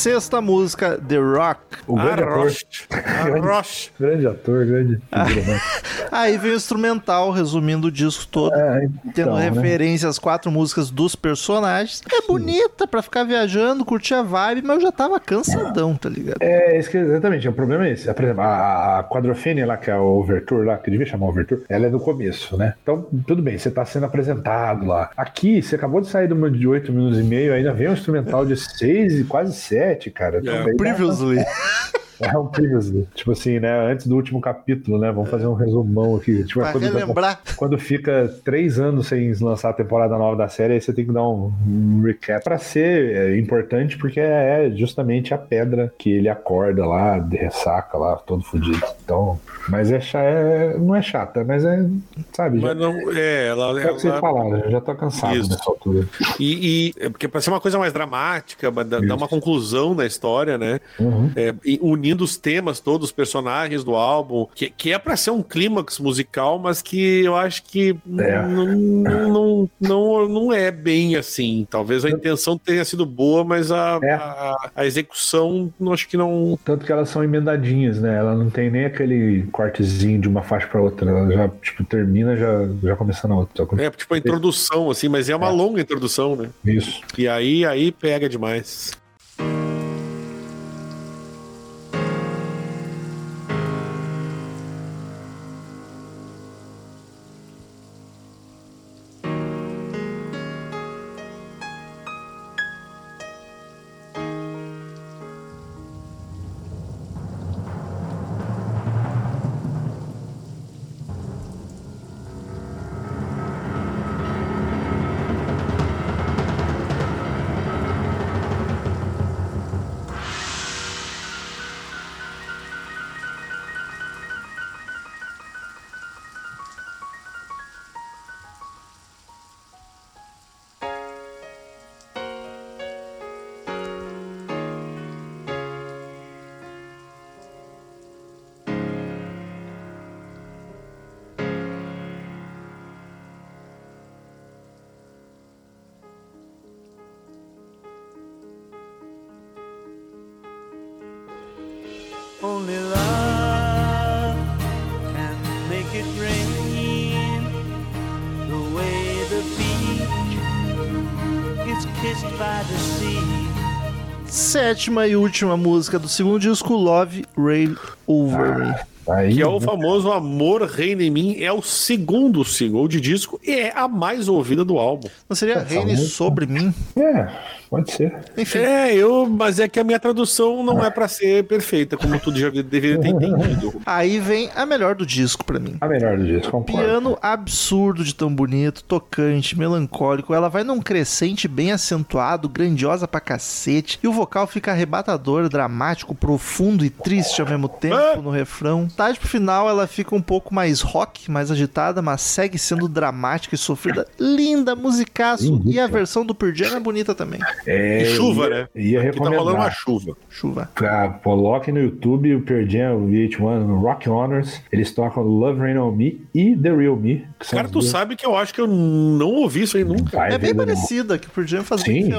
Sexta música, The Rock. O grande ator. Arroz. Arroz. Grande ator, grande figura, né? Aí vem o instrumental, resumindo o disco todo. É, Tendo então, né? referência às quatro músicas dos personagens. É bonita pra ficar viajando, curtir a vibe, mas eu já tava cansadão, tá ligado? É, que- exatamente, o problema é esse. Por exemplo, a, a quadrofênia lá, que é o Overture lá, que devia chamar Overture, ela é do começo, né? Então, tudo bem, você tá sendo apresentado lá. Aqui, você acabou de sair de uma de 8 minutos e meio, ainda vem um instrumental de 6 e quase 7, cara. Também dá- Previously. É um previously. Tipo assim, né? Antes do último capítulo, né? Vamos fazer um resumão aqui. Tipo, Pra quando, relembrar. quando fica três anos sem lançar a temporada nova da série, aí você tem que dar um, um recap pra ser é, importante, porque é justamente a pedra que ele acorda lá, de ressaca lá, todo fodido. Então, mas é, é não é chata, mas é, sabe? Já, Mas não, é, ela, é o que vocês ela, falaram, eu já tô cansado Isso. nessa altura. E, e- é porque para ser uma coisa mais dramática, dar uma conclusão na história, né? Uhum. É, e unindo os temas todos, os personagens do álbum, que, que é para ser um clímax musical, mas que eu acho que É. não, não, não, é bem assim. Talvez a intenção tenha sido boa, mas a, É. a, a execução não acho que não. Tanto que elas são emendadinhas, né? Ela não tem nem aquele cortezinho de uma faixa pra outra. Ela já, tipo, termina já, já começando a outra. É tipo a introdução, assim, mas é uma É. longa introdução, né? Isso. E aí, aí pega demais. It rain the way the beach is kissed by the sea. Sétima e última música do segundo disco, Love Rail Over Me. Aí, Que é o famoso Amor Reina em Mim, é o segundo single de disco e é a mais ouvida do álbum. Não seria Reine música- sobre mim? É, pode ser. Enfim. É, eu, mas é que a minha tradução não é pra ser perfeita, como tu já deveria ter entendido. Aí vem a melhor do disco pra mim. A melhor do disco, concordo. Piano absurdo de tão bonito, tocante, melancólico. Ela vai num crescente bem acentuado, grandiosa pra cacete. E o vocal fica arrebatador, dramático, profundo e triste ao mesmo tempo no refrão. Pro final ela fica um pouco mais rock, mais agitada, mas segue sendo dramática e sofrida. Linda, musicaço. Lindíssima. E a versão do Pearl Jam é bonita também. É, E chuva, eu né? Ia Aqui tá rolando uma recomendar. chuva. Chuva. Ah, coloque no YouTube o Pearl Jam, o VH1, no Rock Honors. Eles tocam Love Rain On Me e The Real Me. Cara, tu duas. sabe que eu acho que eu não ouvi isso aí nunca. Vai É bem parecida, que o Pearl Jam faz bem Sim.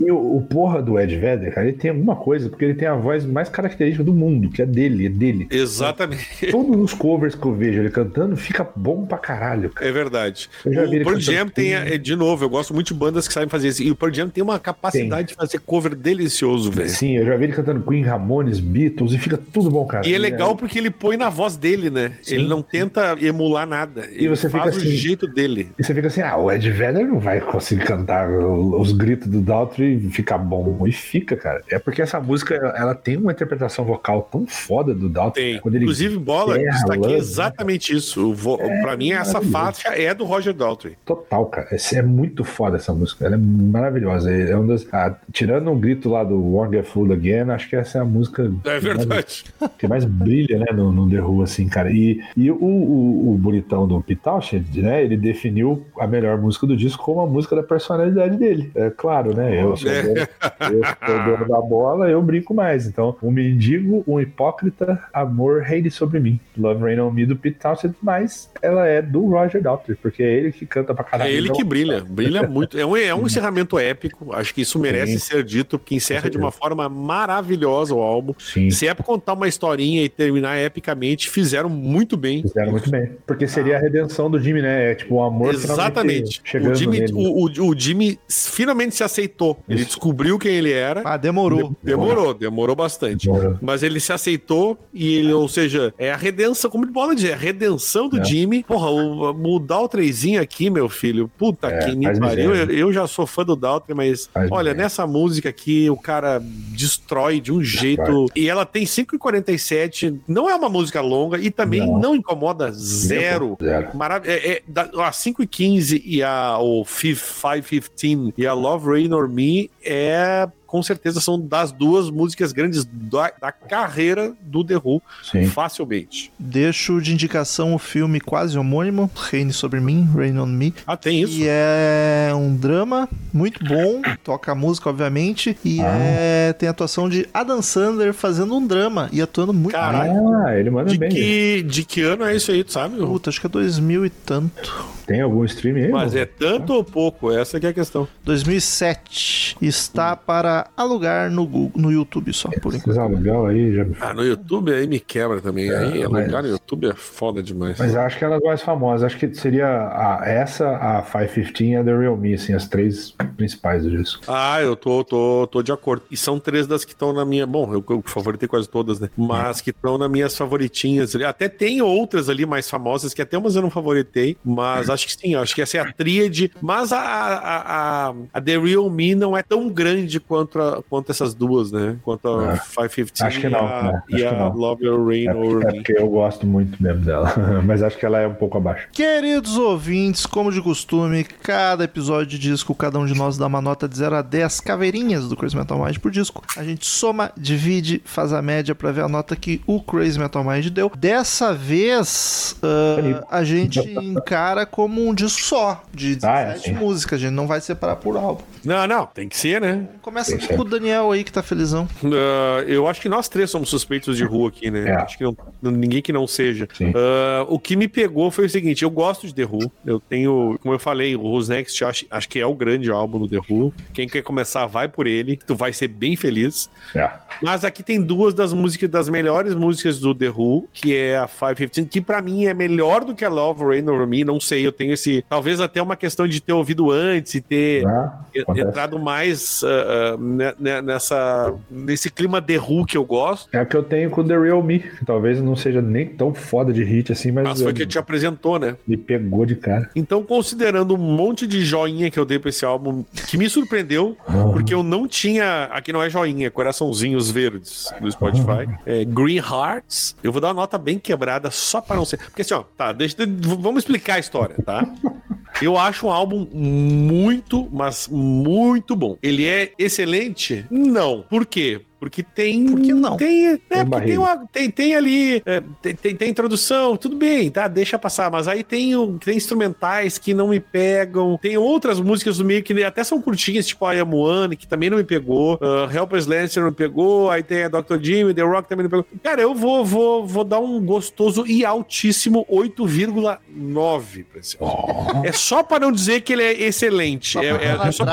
E o, o porra do Ed Vedder, cara, ele tem alguma coisa, porque ele tem a voz mais característica do mundo, que é dele, é dele. Exatamente. Todos os covers que eu vejo ele cantando, fica bom pra caralho, cara. É verdade. O Pearl Jam tem, é, de novo, eu gosto muito de bandas que sabem fazer isso. E o Pearl Jam tem uma capacidade de fazer cover delicioso, velho. Sim, eu já vi ele cantando Queen, Ramones, Beatles, e fica tudo bom, cara. E é legal porque ele põe na voz dele, né? Sim. Ele não tenta emular nada. Ele você fica faz assim- o jeito dele. E você fica assim, ah, o Ed Vedder não vai conseguir cantar os gritos do Daltrey e ficar bom. E fica, cara. É porque essa música, ela tem uma interpretação vocal tão foda do Daltrey. Tem. Quando ele Inclusive, bola, destaquei exatamente isso. Vo... pra mim, essa faixa é do Roger Daltrey. Total, cara. Essa é muito foda essa música. Ela é maravilhosa. É uma das, ah, tirando o grito lá do Fooled Again, acho que essa é a música É verdade. que mais brilha, né, no, no The Who, assim, cara. E, e o, o, o bonitão do Townshend, né, ele definiu a melhor música do disco como a música da personalidade dele. É claro, né, eu sou, É. dono, eu sou dono da bola, eu brinco mais. Então, um mendigo, um hipócrita, amor, reine sobre mim. Love Rain On Me do Pete Townshend, mas ela é do Roger Daltrey, porque é ele que canta pra caralho. É ele Então, que brilha, brilha muito. É um, é um encerramento épico. Acho que isso merece Sim. ser dito, porque encerra de uma forma maravilhosa o álbum. Sim. Se é pra contar uma historinha e terminar epicamente, fizeram muito bem. Fizeram muito bem. Porque seria a redenção do Jimmy, né? É tipo o amor Exatamente. O Jimmy, o, o- o Jimmy finalmente se aceitou. Ele Isso. descobriu quem ele era. Ah, demorou. Demorou, demorou bastante. Demorou. Mas ele se aceitou e ele, ou seja, é a redenção, como ele bola dizer, é a redenção do É. Jimmy. Porra, o, mudar o trezinho aqui, meu filho, puta É, que me pariu. Eu, eu já sou fã do Daltrey, mas Faz olha, miséria. nessa música aqui, o cara destrói de um jeito. E ela tem 5,47, não é uma música longa e também Não. não, incomoda zero. Zero. Marav é, é, da, a 5 e 15 e a o 515 e a Love Rain or Me be é com certeza são das duas músicas grandes da, da carreira do The Who, Sim. facilmente. Deixo de indicação o filme quase homônimo, Reine sobre mim, Rain on Me. Ah, tem isso? E é um drama muito bom, toca a música, obviamente, e é, tem a atuação de Adam Sandler fazendo um drama e atuando muito Caralho. bem. Ah, ele manda De bem. que, de que ano é isso aí, tu sabe? Puta, acho que é 2000 e tanto. Tem algum stream aí? Mas mano? é tanto ou pouco? Essa que é a questão. 2007. Está para alugar no, Google, no YouTube só, por enquanto. Aluguel aí já. Ah, no YouTube aí me quebra também. aí, É, mas- alugar no YouTube é foda demais. Mas eu acho que elas mais famosas. Acho que seria a, essa, a 515 e a The Real Me, assim, as três principais do disco. Ah, eu tô, tô, tô de acordo. E são três das que estão na minha. Bom, eu, eu favoritei quase todas, né? Mas que estão nas minhas favoritinhas. ali. Até tem outras ali mais famosas, que até umas eu não favoritei. Mas acho que sim, acho que essa é a tríade. Mas a, a, a, a The Real Me não é tão grande quanto, a- quanto essas duas, né? Quanto a É. 515 Acho que não, e a, né? e Acho que a não. Love Your Rain É Over porque, é porque eu gosto muito mesmo dela. Mas acho que ela é um pouco abaixo. Queridos ouvintes, como de costume, cada episódio de disco, cada um de nós dá uma nota de 0 a 10 caveirinhas do Crazy Metal Mind por disco. A gente soma, divide, faz a média pra ver a nota que o Crazy Metal Mind deu. Dessa vez, ah, Bonito. a gente encara como um disco só, de Ah, é, 17 músicas. A gente não vai separar por álbum. Não, não, tem que ser, né? Começa o Daniel aí que tá felizão. Ah, eu acho que nós três somos suspeitos de rua aqui, né? É. Acho que não- ninguém que não seja. Ah, o que me pegou foi o seguinte: eu gosto de The Who. Eu tenho, como eu falei, o Who's Next acho, acho que é o grande álbum do The Who. Quem quer começar, vai por ele. Tu vai ser bem feliz. É. Mas aqui tem duas das músicas, das melhores músicas do The Who, que é a 515, que pra mim é melhor do que a Love Rain Over Me. Não sei, eu tenho esse. Talvez até uma questão de ter ouvido antes e ter acontece. entrado mais ah, ah, ne- ne- nessa, nesse clima The Who que eu gosto. É a que eu tenho com The Real Me, talvez não seja nem tão foda de hit assim, mas, Mas foi eh, que te apresentou, né? me pegou de cara. Então, considerando um monte de joinha que eu dei pra esse álbum, que me surpreendeu, porque eu não tinha. Aqui não é joinha, é coraçãozinhos verdes do Spotify. É Green Hearts. Eu vou dar uma nota bem quebrada só pra não ser. Porque assim, ó, tá, deixa, vamos explicar a história, tá? Eu acho um álbum muito, mas muito bom. Ele é excelente? Não. Por quê? Porque tem. Por que não? Tem, é, porque tem, barriga. uma, tem, tem ali. é, tem, tem, tem introdução, tudo bem, tá? Deixa passar. Mas aí tem, tem instrumentais que não me pegam. Tem outras músicas do meio que até são curtinhas, tipo a I Am One, que também não me pegou. Uh, Helpless Lancer não me pegou. Aí tem a Dr. Jimmy, The Rock também não pegou. Cara, eu vou, vou, vou dar um gostoso e altíssimo 8,9 pra esse álbum. É só pra não dizer que ele é excelente. É, é- é só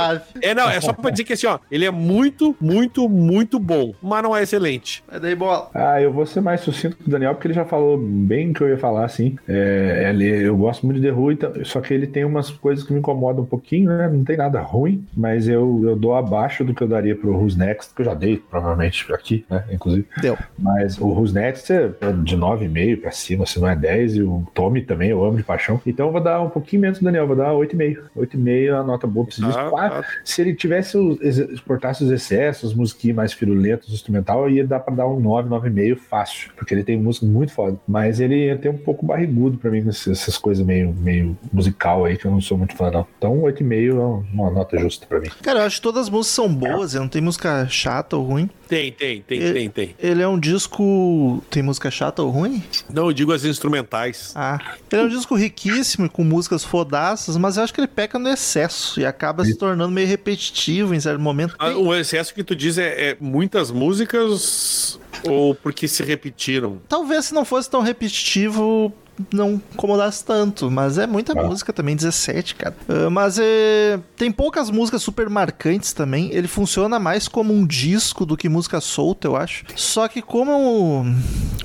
é, não, é só pra dizer que assim, ó, ele é muito, muito, muito bom, mas não é excelente. Vai daí, bola. Ah, eu vou ser mais sucinto que o Daniel, porque ele já falou bem o que eu ia falar, assim. É, ele- eu gosto muito de The Who, então- só que ele tem umas coisas que me incomodam um pouquinho, né? Não tem nada ruim, mas eu, eu dou abaixo do que eu daria pro Who's Next, que eu já dei, provavelmente, aqui, né? Inclusive. Deu. Mas o Who's Next é de 9,5 pra cima, se não é 10, e o Tommy também, eu amo de paixão. Então eu vou dar um pouquinho menos do Daniel, vou dar 8,5. 8,5 é uma nota boa pra esse disco. Claro, tá. se ele tivesse, exportasse os excessos, as musiquinhas mais firulentas, o instrumental, ia dar pra dar um 9, 9,5 fácil, porque ele tem música muito foda. Mas ele é até um pouco barrigudo pra mim, essas coisas meio, meio musical aí, que eu não sou muito fã, não. Então 8,5 é uma nota justa pra mim. Cara, eu acho que todas as músicas são boas, não tem música chata ou ruim. Tem, tem, tem, E- tem, tem. Ele é um disco. Tem música chata ou ruim? Não, eu digo as instrumentais. Ah. Ele é um disco riquíssimo, com músicas fodaças, mas eu acho que ele peca no excesso e acaba se tornando meio repetitivo em certo momento. Ah, O excesso que tu diz é, é muitas músicas ou porque se repetiram? Talvez se não fosse tão repetitivo. Não incomodasse tanto, mas é muita Ah. música também, 17, cara. Ah, mas é, tem poucas músicas super marcantes também. Ele funciona mais como um disco do que música solta, eu acho. Só que como,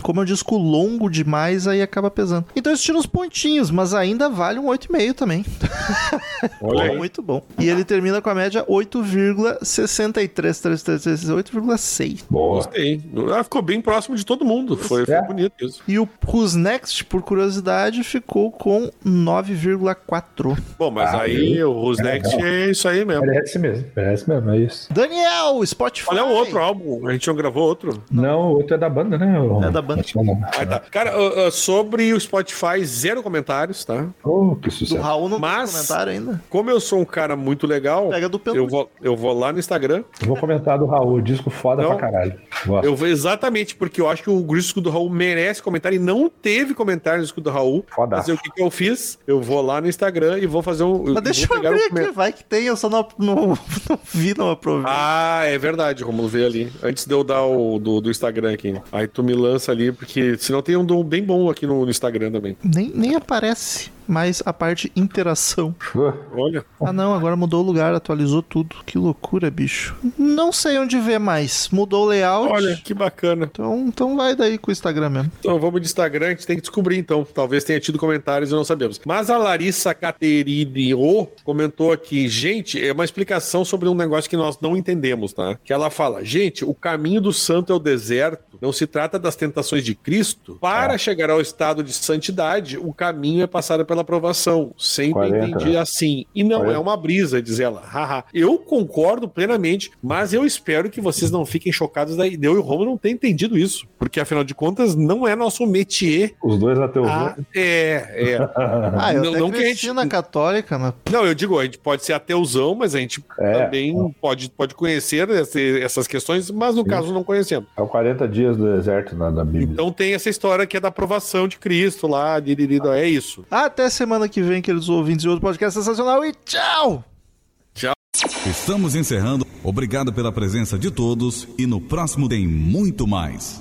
como é um disco longo demais, aí acaba pesando. Então eles tiram uns pontinhos, mas ainda vale um 8,5 também. Olha aí. Muito bom. E ele termina com a média 8,63, 8,6. Boa. Gostei. Ah, ficou bem próximo de todo mundo. Foi, foi É. bonito isso. E o Who's Next, por curiosidade, ficou com 9,4. Bom, mas Ah, aí o Who's é é isso aí mesmo. Merece mesmo, merece mesmo, é isso. Daniel, Spotify. Qual é o outro álbum? A gente não gravou outro? Não, o outro é da banda, né? o- É da banda. Ah, tá. Cara, ah, ah, sobre o Spotify, zero comentários, tá? Oh, que Do sucesso. Raul não Mas- tem comentário ainda. Como eu sou um cara muito legal, Pega do eu vou, eu vou lá no Instagram. Vou comentar do Raul, disco foda Não. pra caralho. Gosto. Eu vou exatamente porque eu acho que o disco do Raul merece comentário e não teve comentário disco do Raul. Mas o que, que eu fiz? Eu vou lá no Instagram e vou fazer um. Mas deixa eu abrir o aqui, vai que tem, eu só não, não, não vi, não aproveitei. Ah, é verdade, Romulo veio ali. Antes de eu dar o do, do Instagram aqui. Aí tu me lança ali, porque senão tem um dom bem bom aqui no, no Instagram também. Nem, nem aparece mais a parte interação. Olha. Ah não, agora mudou o lugar, atualizou tudo. Que loucura, bicho. Não sei onde ver mais. Mudou o layout. Olha, que bacana. Então, então vai daí com o Instagram mesmo. Então vamos de Instagram, a gente tem que descobrir então. Talvez tenha tido comentários e não sabemos. Mas a Larissa Cateridio comentou aqui, gente, é uma explicação sobre um negócio que nós não entendemos, tá? Que ela fala, gente, o caminho do santo é o deserto. Não se trata das tentações de Cristo. Para chegar ao estado de santidade, o caminho é passar pela aprovação. Sempre 40, entendi né? assim. E não 40. é uma brisa, diz ela. Haha. eu concordo plenamente, mas eu espero que vocês não fiquem chocados daí. Eu e o Romo não tem entendido isso. Porque, afinal de contas, não é nosso métier. os dois ateus. Ah, né? é, é. Ah, eu Não- até não que a gente- na católica, mas Não, eu digo, a gente pode ser ateuzão, mas a gente É. também pode, pode conhecer essas questões, mas no caso não conhecemos. É o 40 dias do deserto na, na Bíblia. Então tem essa história que é da aprovação de Cristo lá, de, de, de- é isso. até semana que vem, queridos ouvintes de outro podcast sensacional e tchau! Estamos encerrando. Obrigado pela presença de todos e no próximo tem muito mais.